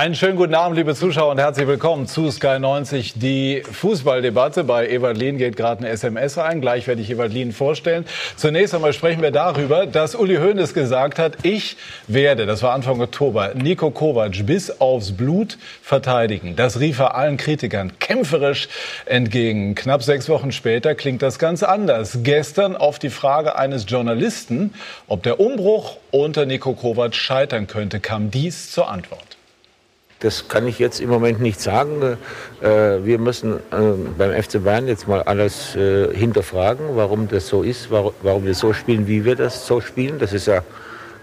Einen schönen guten Abend, liebe Zuschauer, und herzlich willkommen zu Sky 90. Die Fußballdebatte. Bei Ewald Lien geht gerade eine SMS ein. Gleich werde ich Ewald Lien vorstellen. Zunächst einmal sprechen wir darüber, dass Uli Hoeneß gesagt hat, ich werde, das war Anfang Oktober, Nico Kovac bis aufs Blut verteidigen. Das rief er allen Kritikern kämpferisch entgegen. Knapp sechs Wochen später klingt das ganz anders. Gestern auf die Frage eines Journalisten, ob der Umbruch unter Nico Kovac scheitern könnte, kam dies zur Antwort. Das kann ich jetzt im Moment nicht sagen. Äh, wir müssen äh, beim FC Bayern jetzt mal alles äh, hinterfragen, warum das so ist, warum wir so spielen, wie wir das so spielen. Das ist ja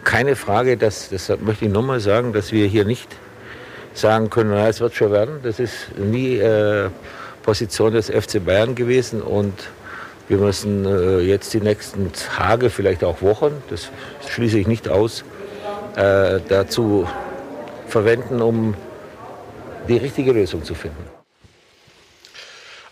keine Frage, dass, deshalb möchte ich nochmal sagen, dass wir hier nicht sagen können, na, es wird schon werden. Das ist nie Position des FC Bayern gewesen und wir müssen jetzt die nächsten Tage, vielleicht auch Wochen, das schließe ich nicht aus, dazu verwenden, um die richtige Lösung zu finden.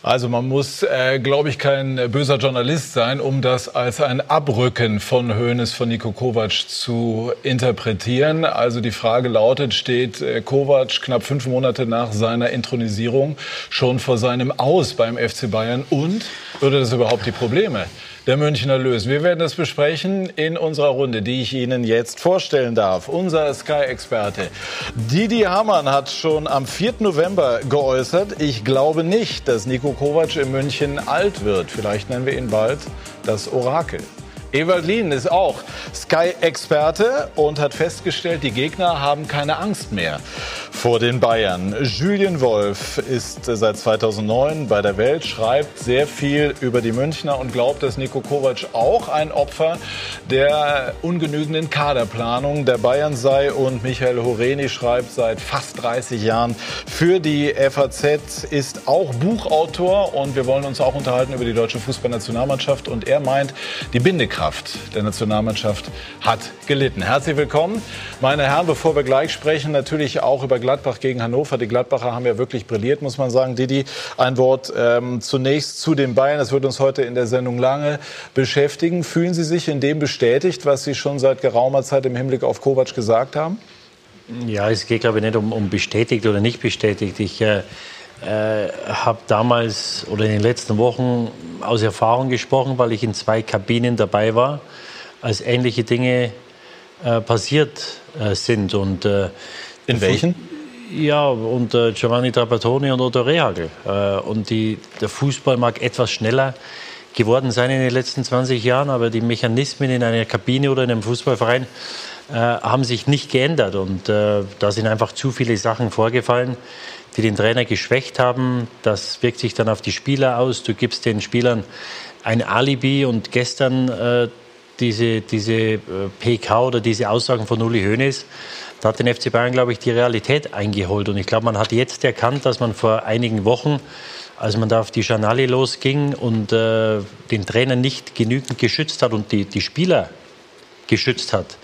Also man muss, äh, glaube ich, kein böser Journalist sein, um das als ein Abrücken von Hoeneß von Niko Kovac zu interpretieren. Also die Frage lautet, steht äh, Kovac knapp fünf Monate nach seiner Intronisierung schon vor seinem Aus beim FC Bayern und würde das überhaupt die Probleme der Münchner lösen. Wir werden das besprechen in unserer Runde, die ich Ihnen jetzt vorstellen darf. Unser Sky-Experte Didi Hamann hat schon am 4. November geäußert, ich glaube nicht, dass Nico Kovac in München alt wird. Vielleicht nennen wir ihn bald das Orakel. Ewald Lien ist auch Sky-Experte und hat festgestellt, die Gegner haben keine Angst mehr vor den Bayern. Julien Wolf ist seit 2009 bei der Welt, schreibt sehr viel über die Münchner und glaubt, dass Nico Kovac auch ein Opfer der ungenügenden Kaderplanung der Bayern sei. Und Michael Horeni schreibt seit fast 30 Jahren für die FAZ, ist auch Buchautor und wir wollen uns auch unterhalten über die deutsche Fußballnationalmannschaft. Und er meint, die Bindekraft Kraft der Nationalmannschaft hat gelitten. Herzlich willkommen, meine Herren. Bevor wir gleich sprechen, natürlich auch über Gladbach gegen Hannover. Die Gladbacher haben ja wirklich brilliert, muss man sagen. Didi, ein Wort ähm, zunächst zu den Bayern. Das wird uns heute in der Sendung lange beschäftigen. Fühlen Sie sich in dem bestätigt, was Sie schon seit geraumer Zeit im Hinblick auf Kovac gesagt haben? Ja, es geht, glaube ich, nicht um, um bestätigt oder nicht bestätigt. Ich äh, äh, habe damals oder in den letzten Wochen aus Erfahrung gesprochen, weil ich in zwei Kabinen dabei war, als ähnliche Dinge äh, passiert äh, sind. Und, äh, in welchen? Ja, unter Giovanni Trapattoni und Otto Rehagel. Äh, und die, der Fußball mag etwas schneller geworden sein in den letzten 20 Jahren, aber die Mechanismen in einer Kabine oder in einem Fußballverein äh, haben sich nicht geändert. Und da sind einfach zu viele Sachen vorgefallen die den Trainer geschwächt haben. Das wirkt sich dann auf die Spieler aus. Du gibst den Spielern ein Alibi und gestern äh, diese, diese äh, PK oder diese Aussagen von Uli Hoeneß, da hat den FC Bayern, glaube ich, die Realität eingeholt. Und ich glaube, man hat jetzt erkannt, dass man vor einigen Wochen, als man da auf die Janali losging und äh, den Trainer nicht genügend geschützt hat und die, die Spieler geschützt hat,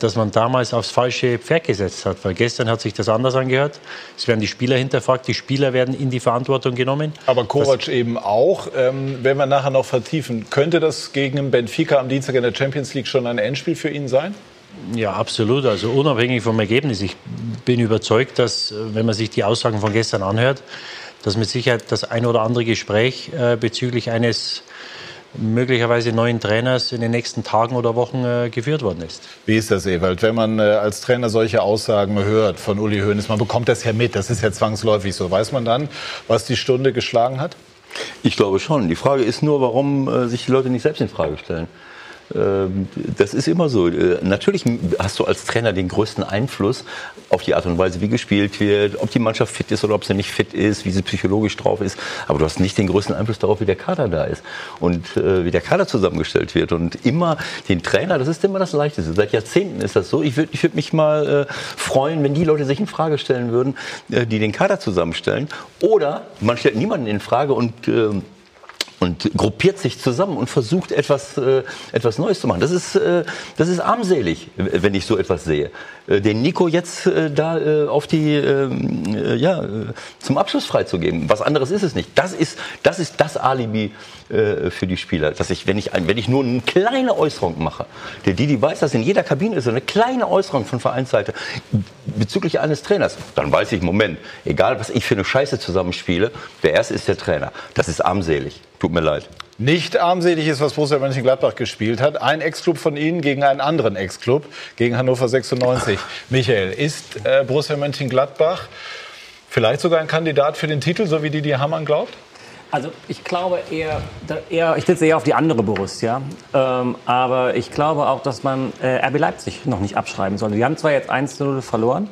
dass man damals aufs falsche Pferd gesetzt hat. Weil gestern hat sich das anders angehört. Es werden die Spieler hinterfragt, die Spieler werden in die Verantwortung genommen. Aber Kovac das eben auch. Ähm, wenn wir nachher noch vertiefen, könnte das gegen Benfica am Dienstag in der Champions League schon ein Endspiel für ihn sein? Ja, absolut. Also unabhängig vom Ergebnis. Ich bin überzeugt, dass, äh, wenn man sich die Aussagen von gestern anhört, dass mit Sicherheit das ein oder andere Gespräch äh, bezüglich eines möglicherweise neuen Trainers in den nächsten Tagen oder Wochen äh, geführt worden ist. Wie ist das, Ewald? Wenn man äh, als Trainer solche Aussagen hört von Uli Hoeneß, man bekommt das ja mit, das ist ja zwangsläufig so. Weiß man dann, was die Stunde geschlagen hat? Ich glaube schon. Die Frage ist nur, warum äh, sich die Leute nicht selbst in Frage stellen. Ähm, das ist immer so. Äh, natürlich hast du als Trainer den größten Einfluss auf die Art und Weise, wie gespielt wird, ob die Mannschaft fit ist oder ob sie nicht fit ist, wie sie psychologisch drauf ist. Aber du hast nicht den größten Einfluss darauf, wie der Kader da ist und äh, wie der Kader zusammengestellt wird. Und immer den Trainer, das ist immer das Leichteste. Seit Jahrzehnten ist das so. Ich würde ich würd mich mal äh, freuen, wenn die Leute sich in Frage stellen würden, die den Kader zusammenstellen. Oder man stellt niemanden in Frage und äh, und gruppiert sich zusammen und versucht etwas, äh, etwas Neues zu machen. Das ist, äh, das ist armselig, wenn ich so etwas sehe. äh, den Nico jetzt äh, da äh, auf die, ähm, äh, ja, äh, zum Abschluss freizugeben. Was anderes ist es nicht. Das ist das, ist das Alibi äh, für die Spieler. Dass ich, wenn ich, wenn ich nur eine kleine Äußerung mache, der Didi weiß, dass in jeder Kabine ist so eine kleine Äußerung von Vereinsseite bezüglich eines Trainers, dann weiß ich, Moment, egal was ich für eine Scheiße zusammenspiele, der Erste ist der Trainer. Das ist armselig. Tut mir leid. Nicht armselig ist, was Borussia Mönchengladbach gespielt hat. Ein Ex-Club von Ihnen gegen einen anderen Ex-Club, gegen Hannover 96. Michael, ist äh, Borussia Mönchengladbach vielleicht sogar ein Kandidat für den Titel, so wie Didi Hamann glaubt? Also ich glaube eher, eher ich sitze eher auf die andere Borussia. Ähm, aber ich glaube auch, dass man äh, RB Leipzig noch nicht abschreiben sollte. Die haben zwar jetzt 1-0 verloren,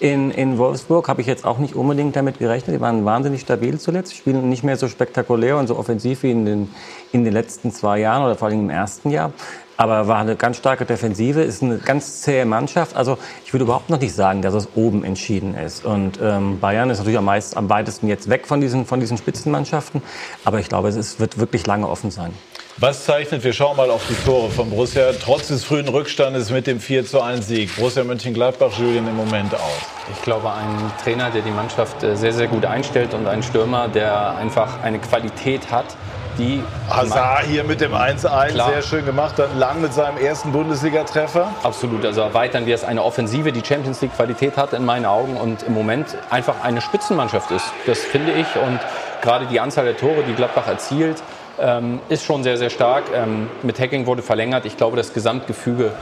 in, in Wolfsburg habe ich jetzt auch nicht unbedingt damit gerechnet. Die waren wahnsinnig stabil zuletzt, spielen nicht mehr so spektakulär und so offensiv wie in den, in den letzten zwei Jahren oder vor allem im ersten Jahr. Aber war eine ganz starke Defensive, ist eine ganz zähe Mannschaft. Also ich würde überhaupt noch nicht sagen, dass es oben entschieden ist. Und ähm, Bayern ist natürlich am, meisten, am weitesten jetzt weg von diesen, von diesen Spitzenmannschaften. Aber ich glaube, es ist, wird wirklich lange offen sein. Was zeichnet, wir schauen mal auf die Tore von Borussia, trotz des frühen Rückstandes mit dem 4 zu 1 Sieg. Borussia Mönchengladbach, Julian, im Moment aus. Ich glaube, ein Trainer, der die Mannschaft äh, sehr, sehr gut einstellt und ein Stürmer, der einfach eine Qualität hat, die. Hazard hier mit dem 1-1, sehr schön gemacht, dann lang mit seinem ersten Bundesliga-Treffer. Absolut, also erweitern wir es eine Offensive, die Champions League-Qualität hat in meinen Augen und im Moment einfach eine Spitzenmannschaft ist. Das finde ich und gerade die Anzahl der Tore, die Gladbach erzielt, ähm, ist schon sehr, sehr stark. Ähm, mit Hacking wurde verlängert. Ich glaube, das Gesamtgefüge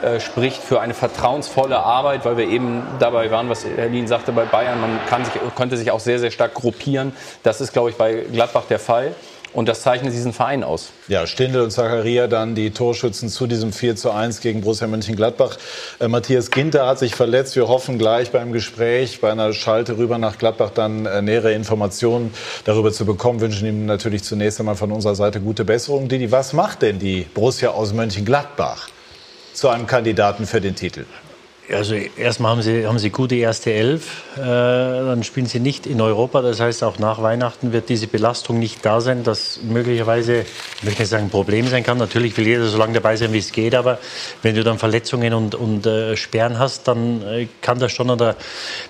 äh, spricht für eine vertrauensvolle Arbeit, weil wir eben dabei waren, was Herr Lien sagte bei Bayern, man kann sich, konnte sich auch sehr, sehr stark gruppieren. Das ist, glaube ich, bei Gladbach der Fall. Und das zeichnet diesen Verein aus. Ja, Stindl und Zakaria dann die Torschützen zu diesem 4 zu 1 gegen Borussia Mönchengladbach. Äh, Matthias Ginter hat sich verletzt. Wir hoffen gleich beim Gespräch, bei einer Schalte rüber nach Gladbach dann äh, nähere Informationen darüber zu bekommen. Wünschen ihm natürlich zunächst einmal von unserer Seite gute Besserung. Didi, was macht denn die Borussia aus Mönchengladbach zu einem Kandidaten für den Titel? Also erstmal haben sie, haben sie gute erste Elf, äh, dann spielen sie nicht in Europa. Das heißt, auch nach Weihnachten wird diese Belastung nicht da sein, das möglicherweise, ich möchte nicht sagen, ein Problem sein kann. Natürlich will jeder so lange dabei sein, wie es geht, aber wenn du dann Verletzungen und, und äh, Sperren hast, dann äh, kann das schon an der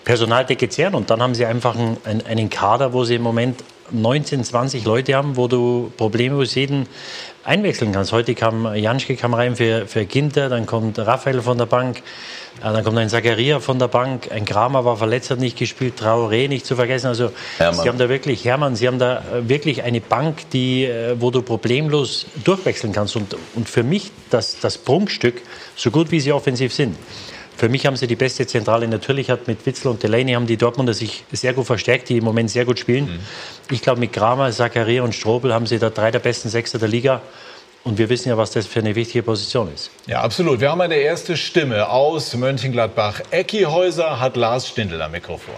Personaldecke zehren. Und dann haben sie einfach einen, einen Kader, wo sie im Moment 19, 20 Leute haben, wo du problemlos jeden einwechseln kannst. Heute kam Janschke kam rein für, für Ginter, dann kommt Raphael von der Bank, äh, dann kommt ein Zagaria von der Bank, ein Kramer war verletzt, hat nicht gespielt, Traoré nicht zu vergessen. Also Hermann. Sie haben da wirklich, Hermann, Sie haben da äh, wirklich eine Bank, die, äh, wo du problemlos durchwechseln kannst. Und, und für mich das, das Prunkstück, so gut wie sie offensiv sind, für mich haben sie die beste Zentrale. Natürlich hat mit Witzel und Delaney haben die Dortmunder sich sehr gut verstärkt, die im Moment sehr gut spielen. Mhm. Ich glaube, mit Kramer, Zakaria und Strobel haben sie da drei der besten Sechser der Liga. Und wir wissen ja, was das für eine wichtige Position ist. Ja, absolut. Wir haben eine erste Stimme aus Mönchengladbach. Ecki Häuser hat Lars Stindl am Mikrofon.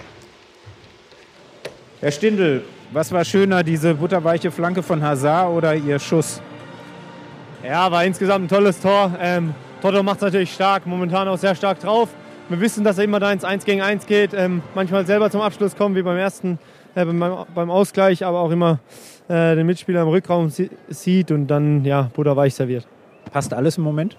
Herr Stindl, was war schöner, diese butterweiche Flanke von Hazard oder Ihr Schuss? Ja, war insgesamt ein tolles Tor. Ähm, Toto macht es natürlich stark, momentan auch sehr stark drauf. Wir wissen, dass er immer da ins 1 gegen 1 geht, ähm, manchmal selber zum Abschluss kommt, wie beim ersten, äh, beim, beim, Ausgleich, aber auch immer äh, den Mitspieler im Rückraum sieht und dann ja, butterweich serviert. Passt alles im Moment?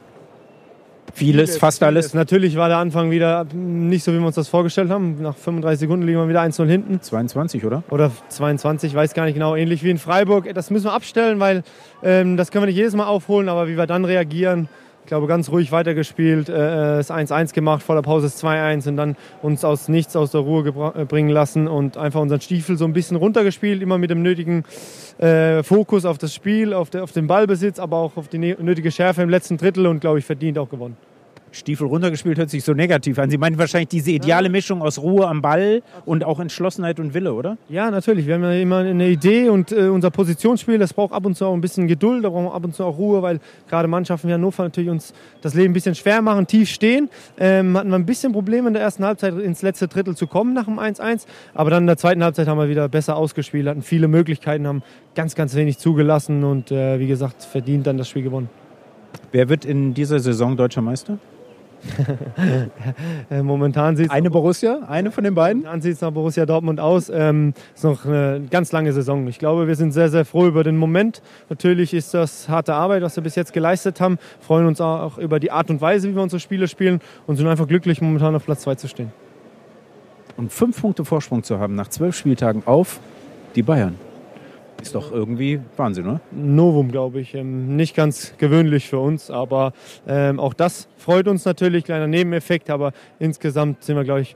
Vieles, vieles fast vieles. alles. Natürlich war der Anfang wieder nicht so, wie wir uns das vorgestellt haben. Nach 35 Sekunden liegen wir wieder 1-0 hinten. 22, oder? Oder 22, weiß gar nicht genau. Ähnlich wie in Freiburg. Das müssen wir abstellen, weil ähm, das können wir nicht jedes Mal aufholen. Aber wie wir dann reagieren, glaube, ganz ruhig weitergespielt, äh, das 1-1 gemacht, vor der Pause das 2-1 und dann uns aus nichts aus der Ruhe äh, bringen lassen und einfach unseren Stiefel so ein bisschen runtergespielt, immer mit dem nötigen äh, Fokus auf das Spiel, auf, der, auf den Ballbesitz, aber auch auf die nötige Schärfe im letzten Drittel und, glaube ich, verdient auch gewonnen. Stiefel runtergespielt hört sich so negativ an. Sie meinen wahrscheinlich diese ideale Mischung aus Ruhe am Ball und auch Entschlossenheit und Wille, oder? Ja, natürlich. Wir haben ja immer eine Idee und äh, unser Positionsspiel, das braucht ab und zu auch ein bisschen Geduld, da brauchen wir ab und zu auch Ruhe, weil gerade Mannschaften wie Hannover natürlich uns das Leben ein bisschen schwer machen, tief stehen. Ähm, hatten wir ein bisschen Probleme in der ersten Halbzeit ins letzte Drittel zu kommen nach dem 1-1, aber dann in der zweiten Halbzeit haben wir wieder besser ausgespielt, hatten viele Möglichkeiten, haben ganz, ganz wenig zugelassen und äh, wie gesagt, verdient dann das Spiel gewonnen. Wer wird in dieser Saison deutscher Meister? Momentan sieht Eine Borussia, eine von den beiden? Dann sieht es nach Borussia Dortmund aus. Ähm, ist noch eine ganz lange Saison. Ich glaube, wir sind sehr, sehr froh über den Moment. Natürlich ist das harte Arbeit, was wir bis jetzt geleistet haben. Freuen uns auch über die Art und Weise, wie wir unsere Spiele spielen und sind einfach glücklich, momentan auf Platz 2 zu stehen. Und fünf Punkte Vorsprung zu haben nach zwölf Spieltagen auf die Bayern. Ist doch irgendwie Wahnsinn, oder? Novum, glaube ich. Ähm, nicht ganz gewöhnlich für uns, aber ähm, auch das freut uns natürlich. Kleiner Nebeneffekt, aber insgesamt sind wir, glaube ich,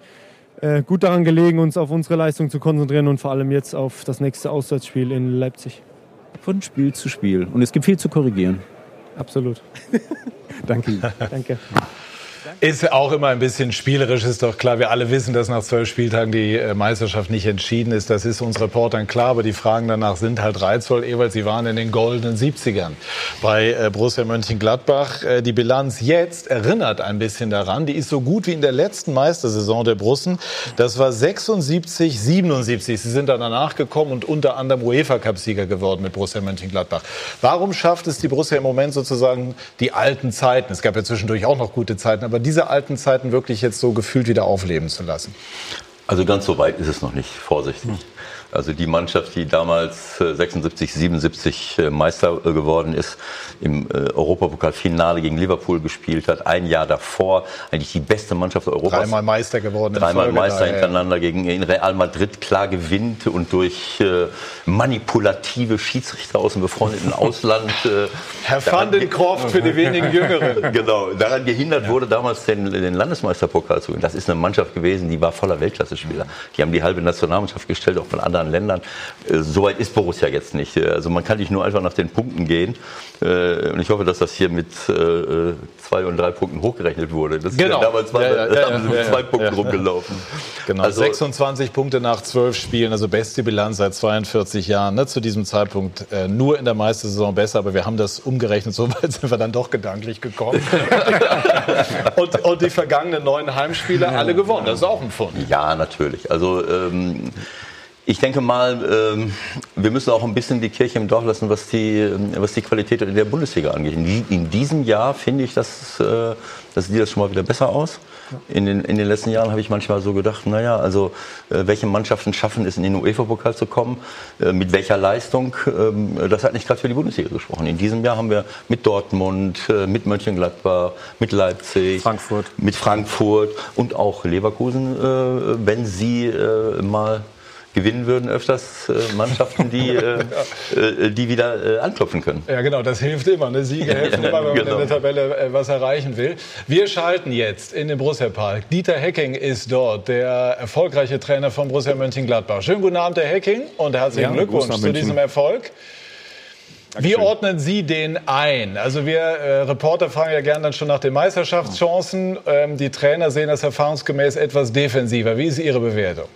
äh, gut daran gelegen, uns auf unsere Leistung zu konzentrieren und vor allem jetzt auf das nächste Auswärtsspiel in Leipzig. Von Spiel zu Spiel. Und es gibt viel zu korrigieren. Absolut. Danke. Danke. Ist auch immer ein bisschen spielerisch, ist doch klar. Wir alle wissen, dass nach zwölf Spieltagen die äh, Meisterschaft nicht entschieden ist. Das ist uns Reportern klar, aber die Fragen danach sind halt reizvoll. Ewald, Sie waren in den goldenen 70ern bei äh, Borussia Mönchengladbach. Äh, die Bilanz jetzt erinnert ein bisschen daran. Die ist so gut wie in der letzten Meistersaison der Brussen. Das war 76, 77. Sie sind dann danach gekommen und unter anderem UEFA-Cup-Sieger geworden mit Borussia Mönchengladbach. Warum schafft es die Borussia im Moment sozusagen die alten Zeiten? Es gab ja zwischendurch auch noch gute Zeiten, aber diese alten Zeiten wirklich jetzt so gefühlt wieder aufleben zu lassen? Also ganz so weit ist es noch nicht, vorsichtig. Also die Mannschaft, die damals äh, 76, 77 äh, Meister äh, geworden ist, im äh, Europapokalfinale gegen Liverpool gespielt hat, ein Jahr davor eigentlich die beste Mannschaft Europas. Dreimal Meister geworden. in Dreimal Folge Meister da, hintereinander gegen in Real Madrid klar gewinnt und durch äh, manipulative Schiedsrichter aus dem befreundeten Ausland. Äh, Herr van den Kroft für die wenigen Jüngeren. Genau, daran gehindert wurde damals den, den Landesmeisterpokal zu gewinnen. Das ist eine Mannschaft gewesen, die war voller Weltklasse-Spieler. Die haben die halbe Nationalmannschaft gestellt, auch von anderen Ländern. Äh, Soweit ist Borussia jetzt nicht. Äh, Also man kann nicht nur einfach nach den Punkten gehen. Äh, Und ich hoffe, dass das hier mit äh, zwei und drei Punkten hochgerechnet wurde. Das ist Genau. ja damals war, Ja, ja, ja, ja, mit zwei Punkten rumgelaufen. Genau, Also- 26 Punkte nach 12 Spielen, also beste Bilanz seit 42 Jahren. Ne? Zu diesem Zeitpunkt nur in der Meistersaison besser, aber wir haben das umgerechnet, so weit sind wir dann doch gedanklich gekommen. und, und die vergangenen neun Heimspiele alle gewonnen, das ist auch ein Fund. Ja, natürlich. Also ähm, ich denke mal, ähm, wir müssen auch ein bisschen die Kirche im Dorf lassen, was die, ähm, was die Qualität in der Bundesliga angeht. In, die, in diesem Jahr finde ich, dass, äh, das sieht das schon mal wieder besser aus. In den, in den letzten Jahren habe ich manchmal so gedacht, naja, also äh, welche Mannschaften schaffen es, in den UEFA-Pokal zu kommen, äh, mit welcher Leistung, ähm, das hat nicht gerade für die Bundesliga gesprochen. In diesem Jahr haben wir mit Dortmund, mit Mönchengladbach, mit Leipzig, Frankfurt. mit Frankfurt und auch Leverkusen, wenn sie mal gewinnen würden, öfters äh, Mannschaften, die, äh, äh, die wieder äh, anklopfen können. Ja, genau, das hilft immer. Ne? Siege helfen immer, wenn man Genau. in der Tabelle äh, was erreichen will. Wir schalten jetzt in den Borussia Park. Dieter Hecking ist dort, der erfolgreiche Trainer von Borussia Mönchengladbach. Schönen guten Abend, Herr Hecking, und herzlichen Ja, Glückwunsch zu diesem Erfolg. Wie ordnen Sie den ein? Also wir äh, Reporter fragen ja gerne dann schon nach den Meisterschaftschancen. Ähm, die Trainer sehen das erfahrungsgemäß etwas defensiver. Wie ist Ihre Bewertung?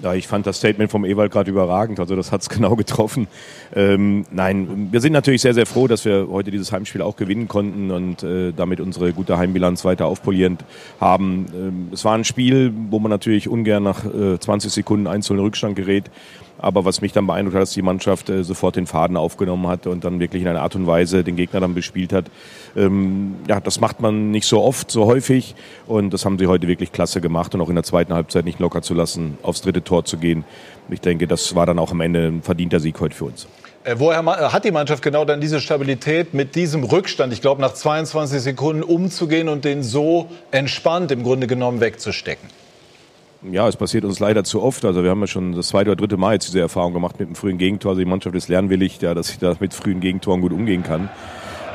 Ja, ich fand das Statement vom Ewald gerade überragend. Also das hat es genau getroffen. Ähm, nein, wir sind natürlich sehr, sehr froh, dass wir heute dieses Heimspiel auch gewinnen konnten und äh, damit unsere gute Heimbilanz weiter aufpolierend haben. Ähm, es war ein Spiel, wo man natürlich ungern nach äh, 20 Sekunden einzelnen Rückstand gerät. Aber was mich dann beeindruckt hat, dass die Mannschaft äh, sofort den Faden aufgenommen hat und dann wirklich in einer Art und Weise den Gegner dann bespielt hat. Ähm, ja, das macht man nicht so oft, so häufig. Und das haben sie heute wirklich klasse gemacht und auch in der zweiten Halbzeit nicht locker zu lassen, aufs dritte Tor zu gehen. Ich denke, das war dann auch am Ende ein verdienter Sieg heute für uns. Äh, Woher ma- hat die Mannschaft genau dann diese Stabilität mit diesem Rückstand, ich glaube nach 22 Sekunden umzugehen und den so entspannt im Grunde genommen wegzustecken? Ja, es passiert uns leider zu oft. Also wir haben ja schon das zweite oder dritte Mal jetzt diese Erfahrung gemacht mit einem frühen Gegentor. Also die Mannschaft ist lernwillig, ja, dass sie da mit frühen Gegentoren gut umgehen kann.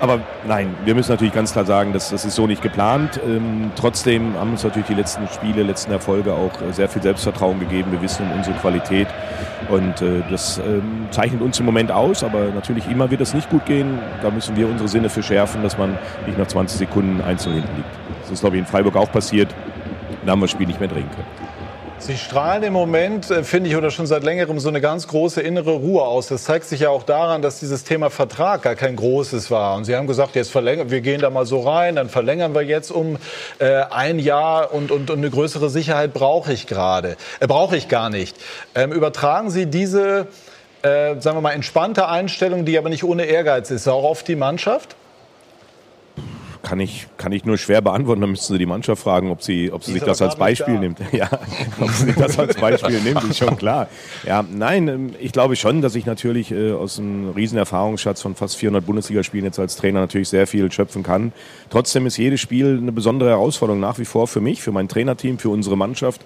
Aber nein, wir müssen natürlich ganz klar sagen, dass das ist so nicht geplant. Ähm, trotzdem haben uns natürlich die letzten Spiele, letzten Erfolge auch äh, sehr viel Selbstvertrauen gegeben. Wir wissen um unsere Qualität und äh, das ähm, zeichnet uns im Moment aus. Aber natürlich immer wird es nicht gut gehen. Da müssen wir unsere Sinne für schärfen, dass man nicht nach 20 Sekunden einzeln hinten liegt. Das ist glaube ich in Freiburg auch passiert. Da haben wir das Spiel nicht mehr drehen können. Sie strahlen im Moment, äh, finde ich, oder schon seit längerem so eine ganz große innere Ruhe aus. Das zeigt sich ja auch daran, dass dieses Thema Vertrag gar kein großes war. Und Sie haben gesagt, jetzt verlängern, wir gehen da mal so rein, dann verlängern wir jetzt um äh, ein Jahr und, und, und eine größere Sicherheit brauche ich gerade, äh, brauche ich gar nicht. Ähm, übertragen Sie diese, äh, sagen wir mal, entspannte Einstellung, die aber nicht ohne Ehrgeiz ist, auch auf die Mannschaft? Kann ich, kann ich nur schwer beantworten. Da müssten Sie die Mannschaft fragen, ob sie, ob sie sich das als Beispiel nimmt. Ja, ob sie sich das als Beispiel nimmt, ist schon klar. Ja, nein, ähm, ich glaube schon, dass ich natürlich äh, aus einem riesen Erfahrungsschatz von fast 400 Bundesligaspielen jetzt als Trainer natürlich sehr viel schöpfen kann. Trotzdem ist jedes Spiel eine besondere Herausforderung nach wie vor für mich, für mein Trainerteam, für unsere Mannschaft.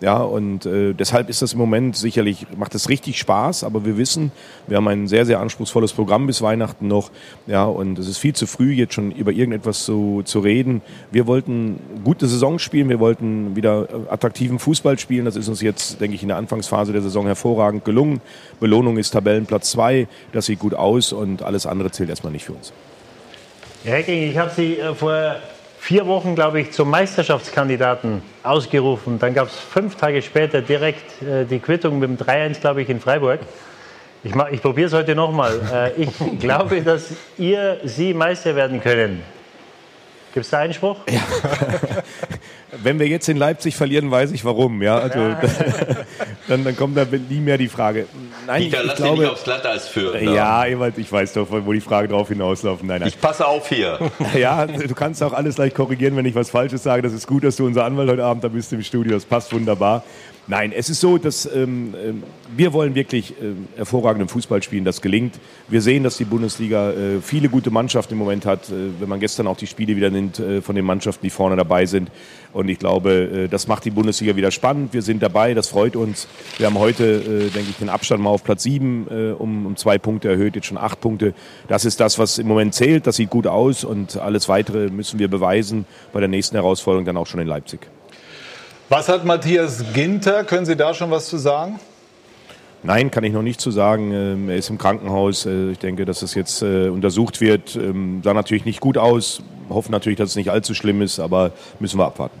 Ja, und äh, deshalb ist das im Moment sicherlich, macht es richtig Spaß, aber wir wissen, wir haben ein sehr, sehr anspruchsvolles Programm bis Weihnachten noch. Ja, und es ist viel zu früh, jetzt schon über irgendetwas zu, zu reden. Wir wollten gute Saison spielen, wir wollten wieder attraktiven Fußball spielen. Das ist uns jetzt, denke ich, in der Anfangsphase der Saison hervorragend gelungen. Belohnung ist Tabellenplatz zwei, das sieht gut aus und alles andere zählt erstmal nicht für uns. Herr Hecking, ich habe Sie äh, vor vier Wochen, glaube ich, zum Meisterschaftskandidaten ausgerufen. Dann gab es fünf Tage später direkt äh, die Quittung mit dem 3-1, glaube ich, in Freiburg. Ich, ich probiere es heute nochmal. Äh, ich glaube, dass ihr, Sie Meister werden können. Gibt es da Einspruch? Ja. Wenn wir jetzt in Leipzig verlieren, weiß ich warum. Ja, also, ja. dann, dann kommt da nie mehr die Frage. Nein, Dieter, ich, lass glaube, nicht aufs Glatteis führen. Ne? Ja, ich weiß doch, wo die Frage drauf hinauslaufen. Nein, nein. Ich passe auf hier. Ja, du kannst auch alles gleich korrigieren, wenn ich was Falsches sage. Das ist gut, dass du unser Anwalt heute Abend da bist im Studio. Das passt wunderbar. Nein, es ist so, dass ähm, ähm, wir wollen wirklich ähm, hervorragenden Fußball spielen. Das gelingt. Wir sehen, dass die Bundesliga äh, viele gute Mannschaften im Moment hat. Äh, wenn man gestern auch die Spiele wieder nimmt äh, von den Mannschaften, die vorne dabei sind. Und ich glaube, äh, das macht die Bundesliga wieder spannend. Wir sind dabei. Das freut uns. Wir haben heute, äh, denke ich, den Abstand mal auf Platz sieben äh, um, um zwei Punkte erhöht. Jetzt schon acht Punkte. Das ist das, was im Moment zählt. Das sieht gut aus. Und alles weitere müssen wir beweisen bei der nächsten Herausforderung dann auch schon in Leipzig. Was hat Matthias Ginter? Können Sie da schon was zu sagen? Nein, kann ich noch nicht zu sagen. Ähm, er ist im Krankenhaus. Äh, ich denke, dass es jetzt äh, untersucht wird. Ähm, sah natürlich nicht gut aus. Hoffen natürlich, dass es nicht allzu schlimm ist, aber müssen wir abwarten.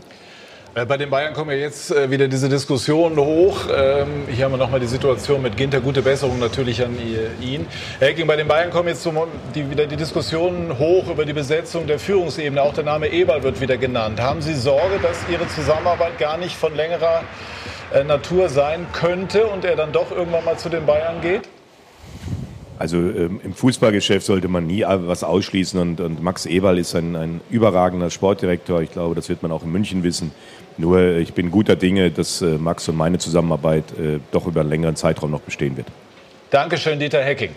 Äh, bei den Bayern kommen ja jetzt äh, wieder diese Diskussionen hoch. Ähm, hier haben wir nochmal die Situation mit Ginter. Gute Besserung natürlich an ihn. Herr Hecking, bei den Bayern kommen jetzt wieder die Diskussionen hoch über die Besetzung der Führungsebene. Auch der Name Eberl wird wieder genannt. Haben Sie Sorge, dass Ihre Zusammenarbeit gar nicht von längerer äh, Natur sein könnte und er dann doch irgendwann mal zu den Bayern geht? Also ähm, im Fußballgeschäft sollte man nie was ausschließen und, und Max Eberl ist ein, ein, überragender Sportdirektor. Ich glaube, das wird man auch in München wissen. Nur äh, ich bin guter Dinge, dass äh, Max und meine Zusammenarbeit äh, doch über einen längeren Zeitraum noch bestehen wird. Dankeschön, Dieter Hecking.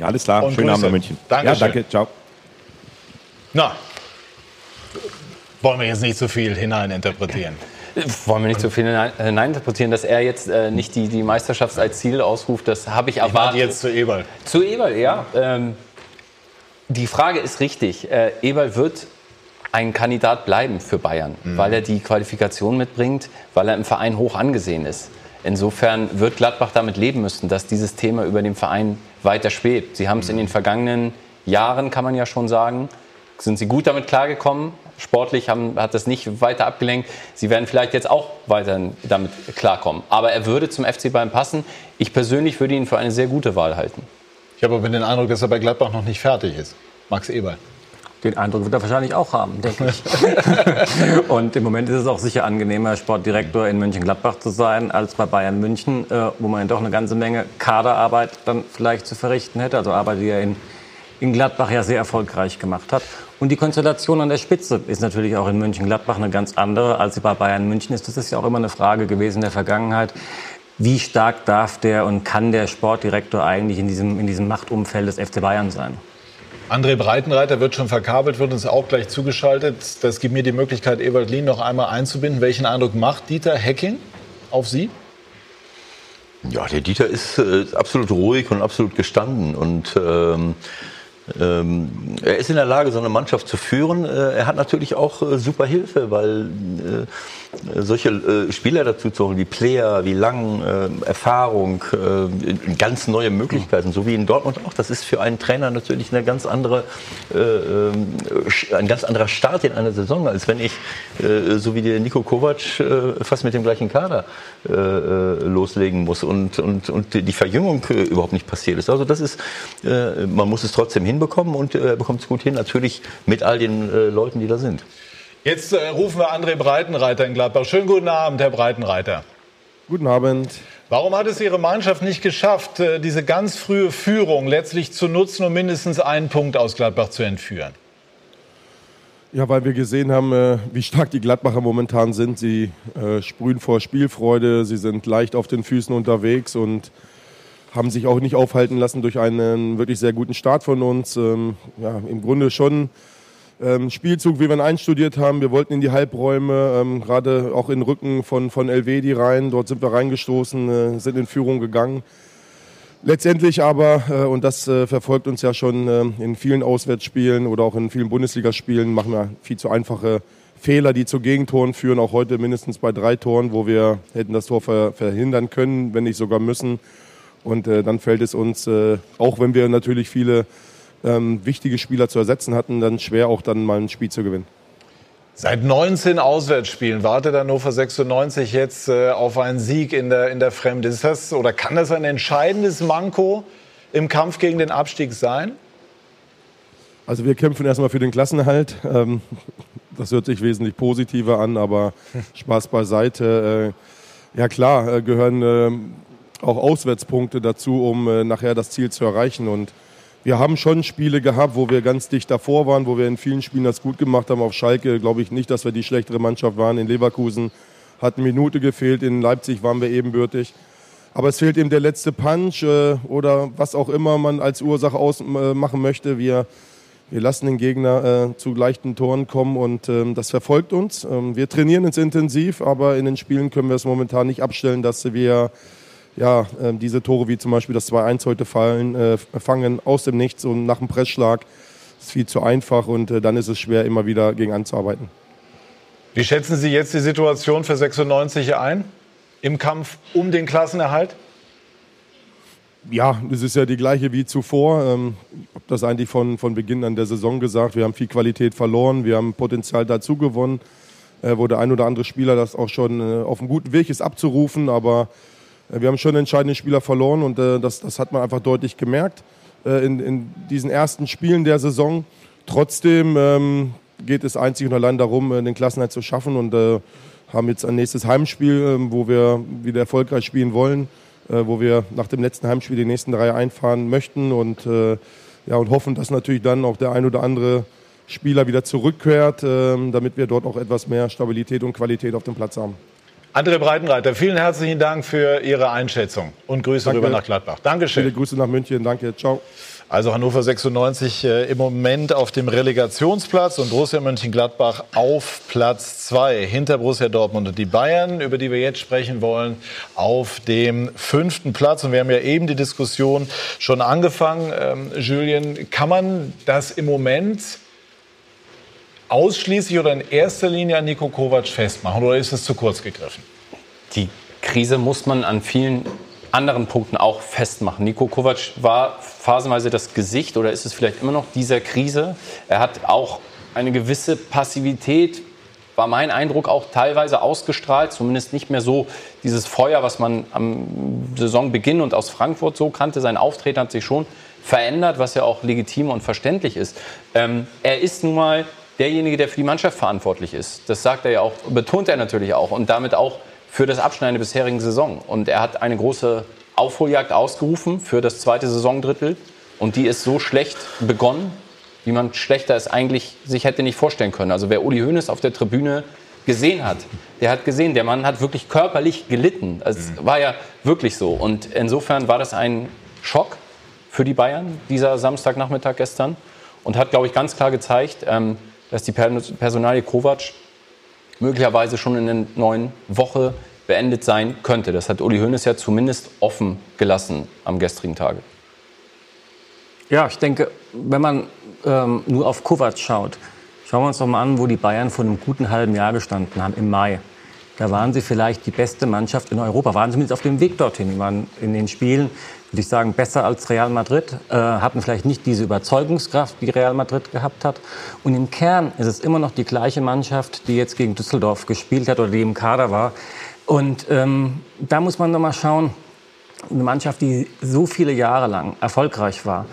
Ja, alles klar. Und Schönen Grüße. Abend in München. Dankeschön. Ja, danke. Ciao. Na, wollen wir jetzt nicht so viel hineininterpretieren. Wollen wir nicht so viel hineininterpretieren, dass er jetzt äh, nicht die, die Meisterschaft als Ziel ausruft, das habe ich erwartet. Ich jetzt zu Eberl. Zu Eberl, ja. Ähm, die Frage ist richtig. Äh, Eberl wird ein Kandidat bleiben für Bayern, mhm. weil er die Qualifikation mitbringt, weil er im Verein hoch angesehen ist. Insofern wird Gladbach damit leben müssen, dass dieses Thema über dem Verein weiter schwebt. Sie haben es mhm. in den vergangenen Jahren, kann man ja schon sagen, sind sie gut damit klargekommen. Sportlich haben, hat das nicht weiter abgelenkt. Sie werden vielleicht jetzt auch weiter damit klarkommen. Aber er würde zum FC Bayern passen. Ich persönlich würde ihn für eine sehr gute Wahl halten. Ich habe aber den Eindruck, dass er bei Gladbach noch nicht fertig ist. Max Eberl. Den Eindruck wird er wahrscheinlich auch haben, denke ich. und im Moment ist es auch sicher angenehmer, Sportdirektor in Mönchengladbach zu sein, als bei Bayern München, äh, wo man doch eine ganze Menge Kaderarbeit dann vielleicht zu verrichten hätte. Also Arbeit, die er in, in Gladbach ja sehr erfolgreich gemacht hat. Und die Konstellation an der Spitze ist natürlich auch in Mönchengladbach eine ganz andere, als sie bei Bayern München ist. Das ist ja auch immer eine Frage gewesen in der Vergangenheit. Wie stark darf der und kann der Sportdirektor eigentlich in diesem, in diesem Machtumfeld des FC Bayern sein? André Breitenreiter wird schon verkabelt, wird uns auch gleich zugeschaltet. Das gibt mir die Möglichkeit, Ewald Lien noch einmal einzubinden. Welchen Eindruck macht Dieter Hecking auf Sie? Ja, der Dieter ist äh, absolut ruhig und absolut gestanden und ähm, ähm, er ist in der Lage, so eine Mannschaft zu führen. Äh, er hat natürlich auch äh, super Hilfe, weil äh, solche äh, Spieler dazu zu holen, wie Player, wie Lang, äh, Erfahrung, äh, ganz neue Möglichkeiten, so wie in Dortmund auch. Das ist für einen Trainer natürlich eine ganz andere, ähm, ein ganz anderer Start in einer Saison, als wenn ich, so wie der Nico Kovac, fast mit dem gleichen Kader loslegen muss und, und, und die Verjüngung überhaupt nicht passiert ist. Also das ist, man muss es trotzdem hinbekommen und er bekommt es gut hin, natürlich mit all den Leuten, die da sind. Jetzt äh, rufen wir André Breitenreiter in Gladbach. Schönen guten Abend, Herr Breitenreiter. Guten Abend. Warum hat es Ihre Mannschaft nicht geschafft, äh, diese ganz frühe Führung letztlich zu nutzen und mindestens einen Punkt aus Gladbach zu entführen? Ja, weil wir gesehen haben, äh, wie stark die Gladbacher momentan sind. Sie äh, sprühen vor Spielfreude, sie sind leicht auf den Füßen unterwegs und haben sich auch nicht aufhalten lassen durch einen wirklich sehr guten Start von uns. Ähm, ja, Im Grunde schon ähm, Spielzug, wie wir ihn einstudiert haben. Wir wollten in die Halbräume, ähm, gerade auch in den Rücken von, von Elvedi rein. Dort sind wir reingestoßen, äh, sind in Führung gegangen. Letztendlich aber, äh, und das äh, verfolgt uns ja schon äh, in vielen Auswärtsspielen oder auch in vielen Bundesligaspielen, machen wir viel zu einfache Fehler, die zu Gegentoren führen. Auch heute mindestens bei drei Toren, wo wir hätten das Tor ver verhindern können, wenn nicht sogar müssen. Und äh, dann fällt es uns, äh, auch wenn wir natürlich viele ähm, wichtige Spieler zu ersetzen hatten, dann schwer auch dann mal ein Spiel zu gewinnen. Seit 19 Auswärtsspielen wartet Hannover 96 jetzt äh, auf einen Sieg in der, in der Fremde. Ist das oder kann das ein entscheidendes Manko im Kampf gegen den Abstieg sein? Also wir kämpfen erstmal für den Klassenerhalt. Ähm, das hört sich wesentlich positiver an, aber Spaß beiseite. Äh, ja klar, äh, gehören äh, auch Auswärtspunkte dazu, um äh, nachher das Ziel zu erreichen. Und wir haben schon Spiele gehabt, wo wir ganz dicht davor waren, wo wir in vielen Spielen das gut gemacht haben. Auf Schalke glaube ich nicht, dass wir die schlechtere Mannschaft waren. In Leverkusen hat eine Minute gefehlt, in Leipzig waren wir ebenbürtig. Aber es fehlt eben der letzte Punch äh, oder was auch immer man als Ursache ausmachen äh, möchte. Wir, wir lassen den Gegner äh, zu leichten Toren kommen und ähm, das verfolgt uns. Ähm, wir trainieren uns intensiv, aber in den Spielen können wir es momentan nicht abstellen, dass wir ja, äh, diese Tore wie zum Beispiel das 2-1 heute fallen, äh, fangen aus dem Nichts und nach dem Pressschlag ist viel zu einfach und äh, dann ist es schwer, immer wieder gegen anzuarbeiten. Wie schätzen Sie jetzt die Situation für 96 ein im Kampf um den Klassenerhalt? Ja, es ist ja die gleiche wie zuvor. Ähm, ich habe das eigentlich von, von Beginn an der Saison gesagt. Wir haben viel Qualität verloren, wir haben Potenzial dazu gewonnen, äh, wo der ein oder andere Spieler das auch schon äh, auf einem guten Weg ist abzurufen. Aber wir haben schon entscheidende Spieler verloren und äh, das, das hat man einfach deutlich gemerkt äh, in, in diesen ersten Spielen der Saison. Trotzdem ähm, geht es einzig und allein darum, den Klassenhalt zu schaffen und äh, haben jetzt ein nächstes Heimspiel, äh, wo wir wieder erfolgreich spielen wollen, äh, wo wir nach dem letzten Heimspiel die nächsten drei einfahren möchten und, ja, und hoffen, dass natürlich dann auch der ein oder andere Spieler wieder zurückkehrt, ähm, damit wir dort auch etwas mehr Stabilität und Qualität auf dem Platz haben. André Breitenreiter, vielen herzlichen Dank für Ihre Einschätzung und Grüße Danke. rüber nach Gladbach. Dankeschön. Viele Grüße nach München. Danke. Ciao. Also Hannover 96 äh, im Moment auf dem Relegationsplatz und Borussia Mönchengladbach auf Platz 2 hinter Borussia Dortmund und die Bayern, über die wir jetzt sprechen wollen, auf dem fünften Platz. Und wir haben ja eben die Diskussion schon angefangen. Ähm, Julien, kann man das im Moment ausschließlich oder in erster Linie an Nico Kovac festmachen oder ist es zu kurz gegriffen? Die Krise muss man an vielen anderen Punkten auch festmachen. Nico Kovac war phasenweise das Gesicht oder ist es vielleicht immer noch dieser Krise. Er hat auch eine gewisse Passivität, war mein Eindruck, auch teilweise ausgestrahlt. Zumindest nicht mehr so dieses Feuer, was man am Saisonbeginn und aus Frankfurt so kannte. Sein Auftreten hat sich schon verändert, was ja auch legitim und verständlich ist. Ähm, er ist nun mal derjenige, der für die Mannschaft verantwortlich ist. Das sagt er ja auch, betont er natürlich auch und damit auch für das Abschneiden der bisherigen Saison. Und er hat eine große Aufholjagd ausgerufen für das zweite Saisondrittel und die ist so schlecht begonnen, wie man schlechter es eigentlich sich hätte nicht vorstellen können. Also wer Uli Hoeneß auf der Tribüne gesehen hat, der hat gesehen, der Mann hat wirklich körperlich gelitten. Es mhm. war ja wirklich so. Und insofern war das ein Schock für die Bayern, dieser Samstagnachmittag gestern. Und hat, glaube ich, ganz klar gezeigt, ähm, dass die Personalie Kovac möglicherweise schon in der neuen Woche beendet sein könnte. Das hat Uli Hoeneß ja zumindest offen gelassen am gestrigen Tage. Ja, ich denke, wenn man ähm, nur auf Kovac schaut, schauen wir uns doch mal an, wo die Bayern vor einem guten halben Jahr gestanden haben, im Mai. Da waren sie vielleicht die beste Mannschaft in Europa, waren zumindest auf dem Weg dorthin. Waren in den Spielen würde ich sagen, besser als Real Madrid, äh, hatten vielleicht nicht diese Überzeugungskraft, die Real Madrid gehabt hat. Und im Kern ist es immer noch die gleiche Mannschaft, die jetzt gegen Düsseldorf gespielt hat oder die im Kader war. Und ähm, da muss man noch mal schauen, eine Mannschaft, die so viele Jahre lang erfolgreich war,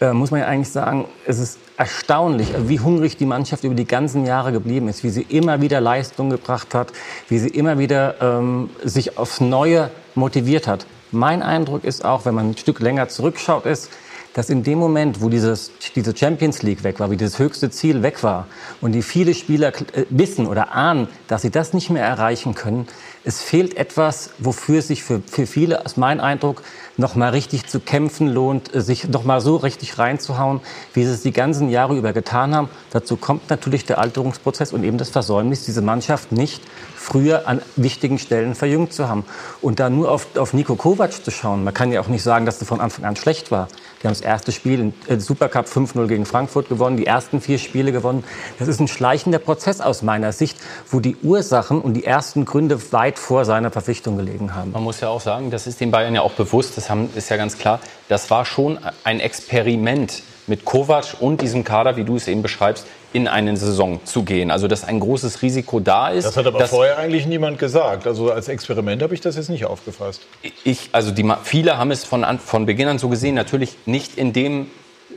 äh, muss man ja eigentlich sagen, es ist erstaunlich, wie hungrig die Mannschaft über die ganzen Jahre geblieben ist, wie sie immer wieder Leistung gebracht hat, wie sie immer wieder ähm, sich aufs Neue motiviert hat. Mein Eindruck ist auch, wenn man ein Stück länger zurückschaut, ist, dass in dem Moment, wo dieses, diese Champions League weg war, wie dieses höchste Ziel weg war und die viele Spieler äh, wissen oder ahnen, dass sie das nicht mehr erreichen können, es fehlt etwas, wofür sich für, für viele, aus meinem Eindruck, noch mal richtig zu kämpfen lohnt, äh, sich noch mal so richtig reinzuhauen, wie sie es die ganzen Jahre über getan haben. Dazu kommt natürlich der Alterungsprozess und eben das Versäumnis, diese Mannschaft nicht früher an wichtigen Stellen verjüngt zu haben. Und da nur auf, auf Nico Kovac zu schauen, man kann ja auch nicht sagen, dass er von Anfang an schlecht war. Die haben das erste Spiel im äh, Supercup 5-0 gegen Frankfurt gewonnen, die ersten vier Spiele gewonnen. Das ist ein schleichender Prozess aus meiner Sicht, wo die Ursachen und die ersten Gründe weit vor seiner Verpflichtung gelegen haben. Man muss ja auch sagen, das ist den Bayern ja auch bewusst, das haben, ist ja ganz klar, das war schon ein Experiment mit Kovac und diesem Kader, wie du es eben beschreibst, in eine Saison zu gehen. Also dass ein großes Risiko da ist. Das hat aber vorher eigentlich niemand gesagt. Also als Experiment habe ich das jetzt nicht aufgefasst. Ich, also die, viele haben es von, von Beginn an so gesehen. Natürlich nicht in dem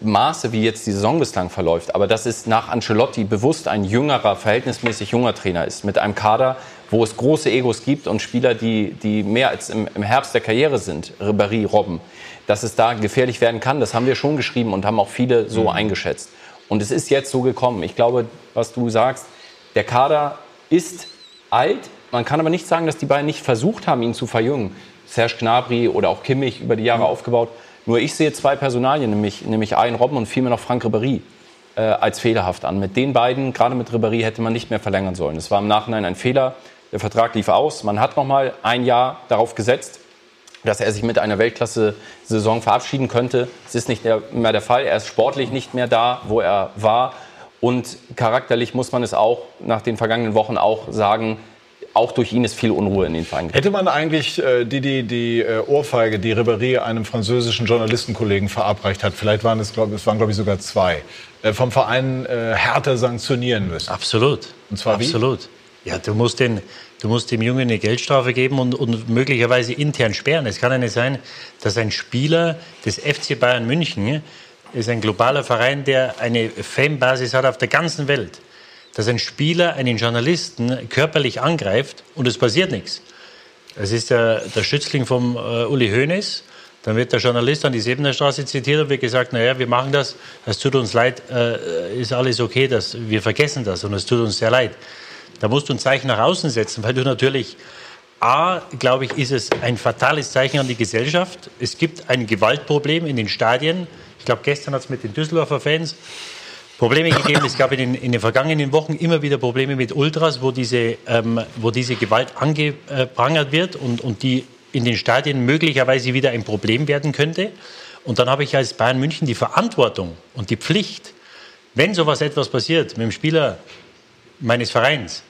Maße, wie jetzt die Saison bislang verläuft. Aber dass es nach Ancelotti bewusst ein jüngerer, verhältnismäßig junger Trainer ist. Mit einem Kader, wo es große Egos gibt und Spieler, die, die mehr als im, im Herbst der Karriere sind. Ribéry, Robben. Dass es da gefährlich werden kann, das haben wir schon geschrieben und haben auch viele so mhm. eingeschätzt. Und es ist jetzt so gekommen. Ich glaube, was du sagst, der Kader ist alt. Man kann aber nicht sagen, dass die beiden nicht versucht haben, ihn zu verjüngen. Serge Gnabry oder auch Kimmich über die Jahre mhm. aufgebaut. Nur ich sehe zwei Personalien, nämlich, nämlich einen Robben und vielmehr noch Frank Ribéry äh, als fehlerhaft an. Mit den beiden, gerade mit Ribéry, hätte man nicht mehr verlängern sollen. Es war im Nachhinein ein Fehler. Der Vertrag lief aus. Man hat noch mal ein Jahr darauf gesetzt dass er sich mit einer Weltklasse-Saison verabschieden könnte. Es ist nicht mehr der Fall. Er ist sportlich nicht mehr da, wo er war. Und charakterlich muss man es auch nach den vergangenen Wochen auch sagen, auch durch ihn ist viel Unruhe in den Verein. Hätte man eigentlich äh, die, die, die äh, Ohrfeige, die Ribéry einem französischen Journalistenkollegen verabreicht hat, vielleicht waren es, glaube glaube ich sogar zwei, äh, vom Verein äh, härter sanktionieren müssen? Absolut. Und zwar Absolut. Wie? Ja, du musst den, Du musst dem Jungen eine Geldstrafe geben und, und möglicherweise intern sperren. Es kann ja nicht sein, dass ein Spieler des FC Bayern München ist ein globaler Verein, der eine Fanbasis hat auf der ganzen Welt, dass ein Spieler einen Journalisten körperlich angreift und es passiert nichts. Es ist der, der Schützling vom äh, Uli Hoeneß. Dann wird der Journalist an die Sebener Straße zitiert und wird gesagt, naja, wir machen das, es tut uns leid, äh, ist alles okay, das, wir vergessen das und es tut uns sehr leid. Da musst du ein Zeichen nach außen setzen, weil du natürlich, A, glaube ich, ist es ein fatales Zeichen an die Gesellschaft. Es gibt ein Gewaltproblem in den Stadien. Ich glaube, gestern hat es mit den Düsseldorfer Fans Probleme gegeben. Es gab in den, in den, vergangenen Wochen immer wieder Probleme mit Ultras, wo diese, ähm, wo diese Gewalt angeprangert wird und, und die in den Stadien möglicherweise wieder ein Problem werden könnte. Und dann habe ich als Bayern München die Verantwortung und die Pflicht, wenn sowas etwas passiert mit dem Spieler meines Vereins,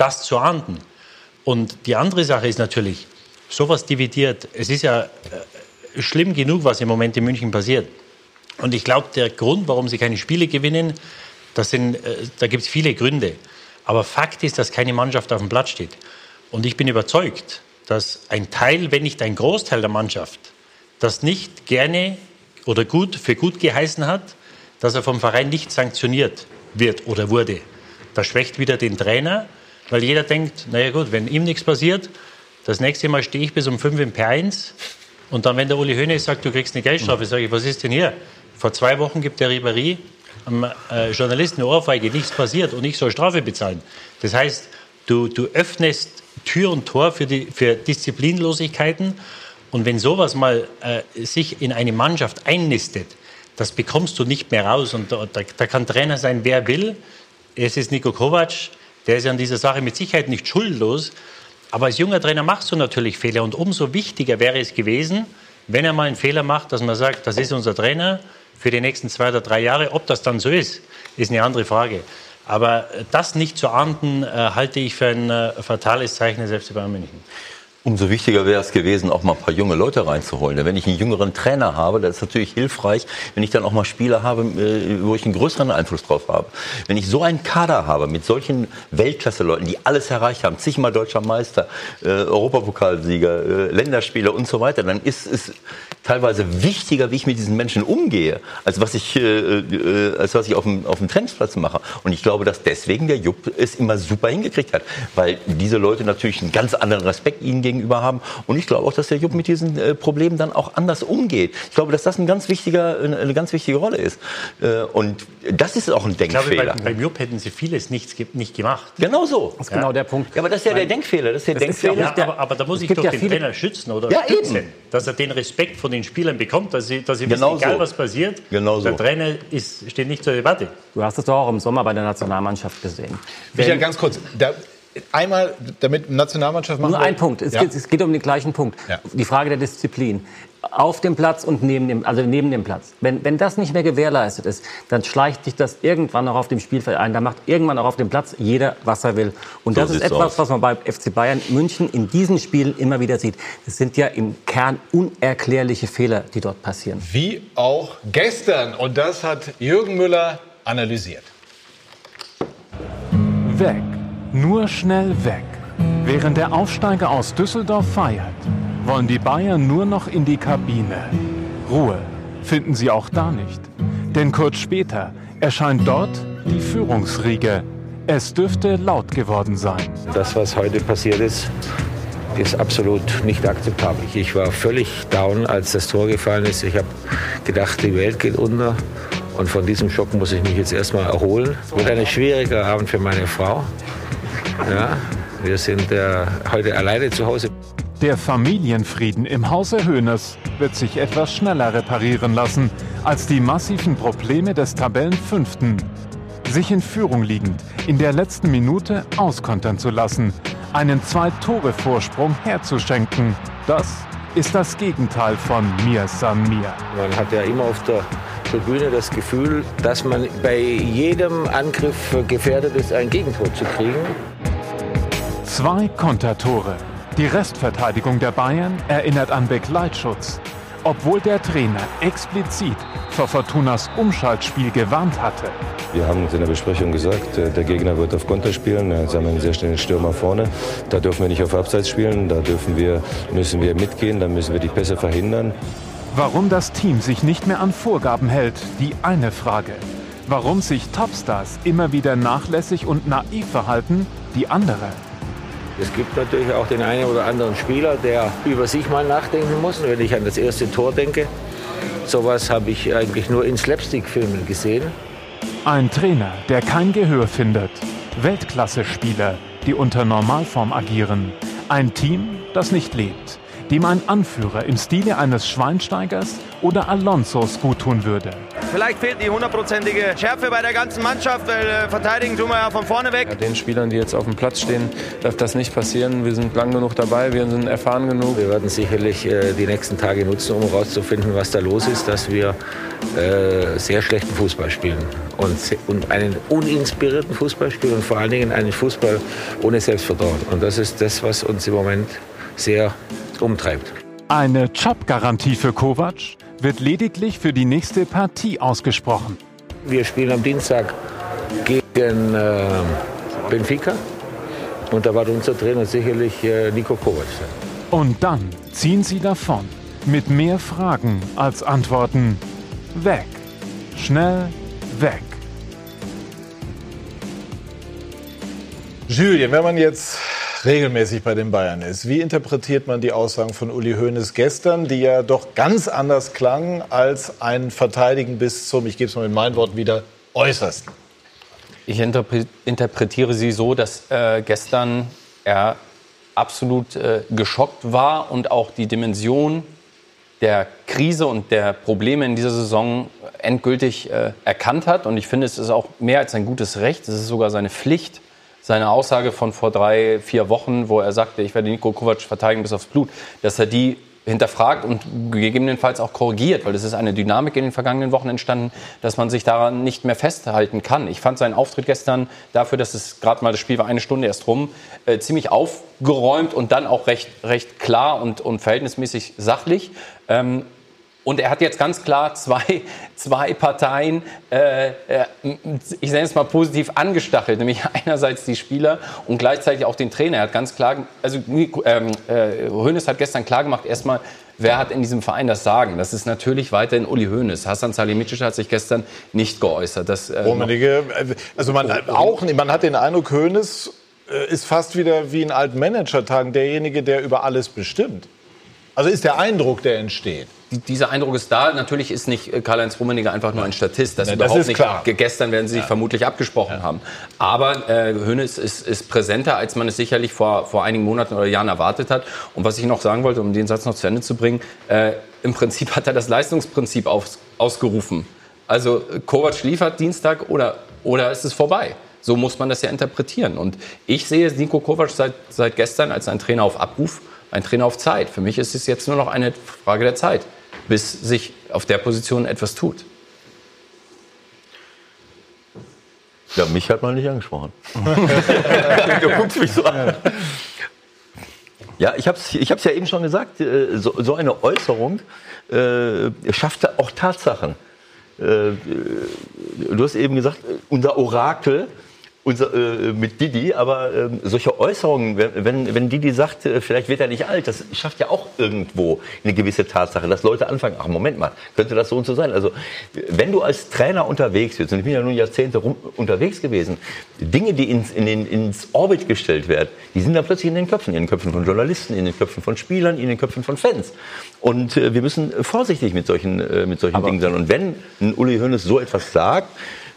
das zu ahnden. Und die andere Sache ist natürlich, sowas dividiert. Es ist ja äh, schlimm genug, was im Moment in München passiert. Und ich glaube, der Grund, warum sie keine Spiele gewinnen, das sind, äh, da gibt es viele Gründe. Aber Fakt ist, dass keine Mannschaft auf dem Platz steht. Und ich bin überzeugt, dass ein Teil, wenn nicht ein Großteil der Mannschaft, das nicht gerne oder gut für gut geheißen hat, dass er vom Verein nicht sanktioniert wird oder wurde. Das schwächt wieder den Trainer weil jeder denkt, naja gut, wenn ihm nichts passiert, das nächste Mal stehe ich bis um 5 im P1 und dann, wenn der Uli Hoeneß sagt, du kriegst eine Geldstrafe, sage ich, was ist denn hier? Vor zwei Wochen gibt der Ribéry am äh, Journalisten eine Ohrfeige, nichts passiert und ich soll Strafe bezahlen. Das heißt, du, du öffnest Tür und Tor für, die, für Disziplinlosigkeiten und wenn sowas mal äh, sich in eine Mannschaft einnistet, das bekommst du nicht mehr raus. Und da, da, da kann Trainer sein, wer will. Es ist Niko Kovac, der ist an dieser Sache mit Sicherheit nicht schuldlos. Aber als junger Trainer machst du natürlich Fehler. Und umso wichtiger wäre es gewesen, wenn er mal einen Fehler macht, dass man sagt, das ist unser Trainer für die nächsten zwei oder drei Jahre. Ob das dann so ist, ist eine andere Frage. Aber das nicht zu ahnden, äh, halte ich für ein äh, fatales Zeichen des FC Bayern München. Umso wichtiger wäre es gewesen, auch mal ein paar junge Leute reinzuholen. Denn wenn ich einen jüngeren Trainer habe, das ist natürlich hilfreich, wenn ich dann auch mal Spieler habe, äh, wo ich einen größeren Einfluss drauf habe. Wenn ich so einen Kader habe mit solchen Weltklasse-Leuten, die alles erreicht haben, zigmal deutscher Meister, äh, Europapokalsieger, äh, Länderspieler und so weiter, dann ist es teilweise wichtiger, wie ich mit diesen Menschen umgehe, als was ich, äh, äh, als was ich auf dem, auf dem Trainingsplatz mache. Und ich glaube, dass deswegen der Jupp es immer super hingekriegt hat, weil diese Leute natürlich einen ganz anderen Respekt ihnen gegenüber haben. Und ich glaube auch, dass der Jupp mit diesen äh, Problemen dann auch anders umgeht. Ich glaube, dass das ein ganz wichtiger, eine ganz wichtige Rolle ist. Äh, und das ist auch ein Denkfehler. Ich glaube, beim, beim Jupp hätten sie vieles nichts, nicht gemacht. Genau so. Das ist genau der Punkt. Ja, aber das ist ja der Denkfehler. Das ist der das Denkfehler. Ist ja aber, aber, da muss ich doch ja den Trainer schützen oder ja, stützen, eben. Dass er den Respekt von den Spielern bekommt, dass sie, dass sie genau wissen, egal so. was passiert, genau der so. Trainer ist, steht nicht zur Debatte. Du hast es doch auch im Sommer bei der Nationalmannschaft gesehen. Michael, ganz kurz. Da, einmal, damit Nationalmannschaft machen Nur ein Punkt. Es, ja. geht, es, geht, um den gleichen Punkt. Ja. Die Frage der Disziplin. Auf dem Platz und neben dem, also neben dem Platz. Wenn, wenn das nicht mehr gewährleistet ist, dann schleicht sich das irgendwann auch auf dem Spielfeld ein. Da macht irgendwann auch auf dem Platz jeder, was er will. Und So das ist etwas, aus. was man bei FC Bayern München in diesen Spielen immer wieder sieht. Das sind ja im Kern unerklärliche Fehler, die dort passieren. Wie auch gestern. Und das hat Jürgen Müller analysiert. Weg. Nur schnell weg. Während der Aufsteiger aus Düsseldorf feiert, wollen die Bayern nur noch in die Kabine. Ruhe finden sie auch da nicht. Denn kurz später erscheint dort die Führungsriege. Es dürfte laut geworden sein. Das, was heute passiert ist, ist absolut nicht akzeptabel. Ich war völlig down, als das Tor gefallen ist. Ich habe gedacht, die Welt geht unter. Und von diesem Schock muss ich mich jetzt erstmal erholen. Wird ein schwieriger Abend für meine Frau. Ja, wir sind äh, heute alleine zu Hause. Der Familienfrieden im Hause Hoeneß wird sich etwas schneller reparieren lassen als die massiven Probleme des Tabellenfünften. Sich in Führung liegend in der letzten Minute auskontern zu lassen, einen Zwei-Tore-Vorsprung herzuschenken, das ist das Gegenteil von Mir San Mir. Man hat ja immer auf der Tribüne das Gefühl, dass man bei jedem Angriff gefährdet ist, ein Gegentor zu kriegen. Zwei Kontertore. Die Restverteidigung der Bayern erinnert an Begleitschutz. Obwohl der Trainer explizit vor Fortunas Umschaltspiel gewarnt hatte. Wir haben uns in der Besprechung gesagt, äh, der Gegner wird auf Konter spielen. Sie haben einen sehr schnellen Stürmer vorne. Da dürfen wir nicht auf Abseits spielen. Da dürfen wir, müssen wir mitgehen. Da müssen wir die Pässe verhindern. Warum das Team sich nicht mehr an Vorgaben hält, die eine Frage. Warum sich Topstars immer wieder nachlässig und naiv verhalten, die andere. Es gibt natürlich auch den einen oder anderen Spieler, der über sich mal nachdenken muss. Wenn ich an das erste Tor denke, sowas habe ich eigentlich nur in Slapstick-Filmen gesehen. Ein Trainer, der kein Gehör findet. Weltklasse-Spieler, die unter Normalform agieren. Ein Team, das nicht lebt. Dem ein Anführer im Stile eines Schweinsteigers oder Alonsos guttun würde. Vielleicht fehlt die hundertprozentige Schärfe bei der ganzen Mannschaft, weil äh, verteidigen tun wir ja von vorne weg. Ja, den Spielern, die jetzt auf dem Platz stehen, darf das nicht passieren. Wir sind lang genug dabei, wir sind erfahren genug. Wir werden sicherlich äh, die nächsten Tage nutzen, um herauszufinden, was da los ist, dass wir äh, sehr schlechten Fußball spielen und, und einen uninspirierten Fußball spielen und vor allen Dingen einen Fußball ohne Selbstvertrauen. Und das ist das, was uns im Moment sehr umtreibt. Eine Jobgarantie für Kovac wird lediglich für die nächste Partie ausgesprochen. Wir spielen am Dienstag gegen äh, Benfica und da wird unser Trainer sicherlich äh, Nico Kovac sein. Und dann ziehen sie davon mit mehr Fragen als Antworten. Weg. Schnell weg. Julien, wenn man jetzt regelmäßig bei den Bayern ist, wie interpretiert man die Aussagen von Uli Hoeneß gestern, die ja doch ganz anders klangen als ein Verteidigen bis zum, ich gebe es mal in meinen Worten wieder, äußersten? Ich interpre interpretiere sie so, dass äh, gestern er absolut äh, geschockt war und auch die Dimension der Krise und der Probleme in dieser Saison endgültig äh, erkannt hat. Und ich finde, es ist auch mehr als ein gutes Recht, es ist sogar seine Pflicht, seine Aussage von vor drei, vier Wochen, wo er sagte, ich werde Nico Kovac verteidigen bis aufs Blut, dass er die hinterfragt und gegebenenfalls auch korrigiert, weil es ist eine Dynamik in den vergangenen Wochen entstanden, dass man sich daran nicht mehr festhalten kann. Ich fand seinen Auftritt gestern dafür, dass es gerade mal das Spiel war eine Stunde erst rum, äh, ziemlich aufgeräumt und dann auch recht, recht klar und, und verhältnismäßig sachlich. Ähm, Und er hat jetzt ganz klar zwei, zwei Parteien, äh, äh, ich nenne es mal positiv angestachelt, nämlich einerseits die Spieler und gleichzeitig auch den Trainer. Er hat ganz klar, also ähm, äh, Hoeneß hat gestern klar gemacht, erstmal, wer hat in diesem Verein das Sagen? Das ist natürlich weiterhin Uli Hoeneß. Hassan Salihamidzic hat sich gestern nicht geäußert. Das, äh, Rummenigge, also man, auch, man hat den Eindruck, Hoeneß äh, ist fast wieder wie in alten Managertagen derjenige, der über alles bestimmt. Also ist der Eindruck, der entsteht dieser Eindruck ist da. Natürlich ist nicht äh, Karl-Heinz Rummenigge einfach nur ein Statist. Das, Ja, das überhaupt nicht. klar. Gestern werden sie sich vermutlich abgesprochen haben. Aber äh, Hönes ist, ist präsenter, als man es sicherlich vor, vor einigen Monaten oder Jahren erwartet hat. Und was ich noch sagen wollte, um den Satz noch zu Ende zu bringen, äh, im Prinzip hat er das Leistungsprinzip aus, ausgerufen. Also Kovac liefert Dienstag oder, oder ist es vorbei? So muss man das ja interpretieren. Und ich sehe Niko Kovac seit, seit gestern als ein Trainer auf Abruf, ein Trainer auf Zeit. Für mich ist es jetzt nur noch eine Frage der Zeit, bis sich auf der Position etwas tut. Ja, mich hat man nicht angesprochen. du guckst mich so an. Ja, ich habe es ich hab's ja eben schon gesagt, äh, so, so eine Äußerung äh, schafft auch Tatsachen. Äh, du hast eben gesagt, unser Orakel unser, äh, mit Didi, aber äh, solche Äußerungen, wenn, wenn Didi sagt, äh, vielleicht wird er nicht alt, das schafft ja auch irgendwo eine gewisse Tatsache, dass Leute anfangen, ach Moment mal, könnte das so und so sein? Also wenn du als Trainer unterwegs bist, und ich bin ja nun Jahrzehnte rum, unterwegs gewesen, Dinge, die ins, in den, ins Orbit gestellt werden, die sind dann plötzlich in den Köpfen, in den Köpfen von Journalisten, in den Köpfen von Spielern, in den Köpfen von Fans. Und äh, wir müssen vorsichtig mit solchen, äh, mit solchen Dingen sein. Und wenn ein Uli Hoeneß so etwas sagt,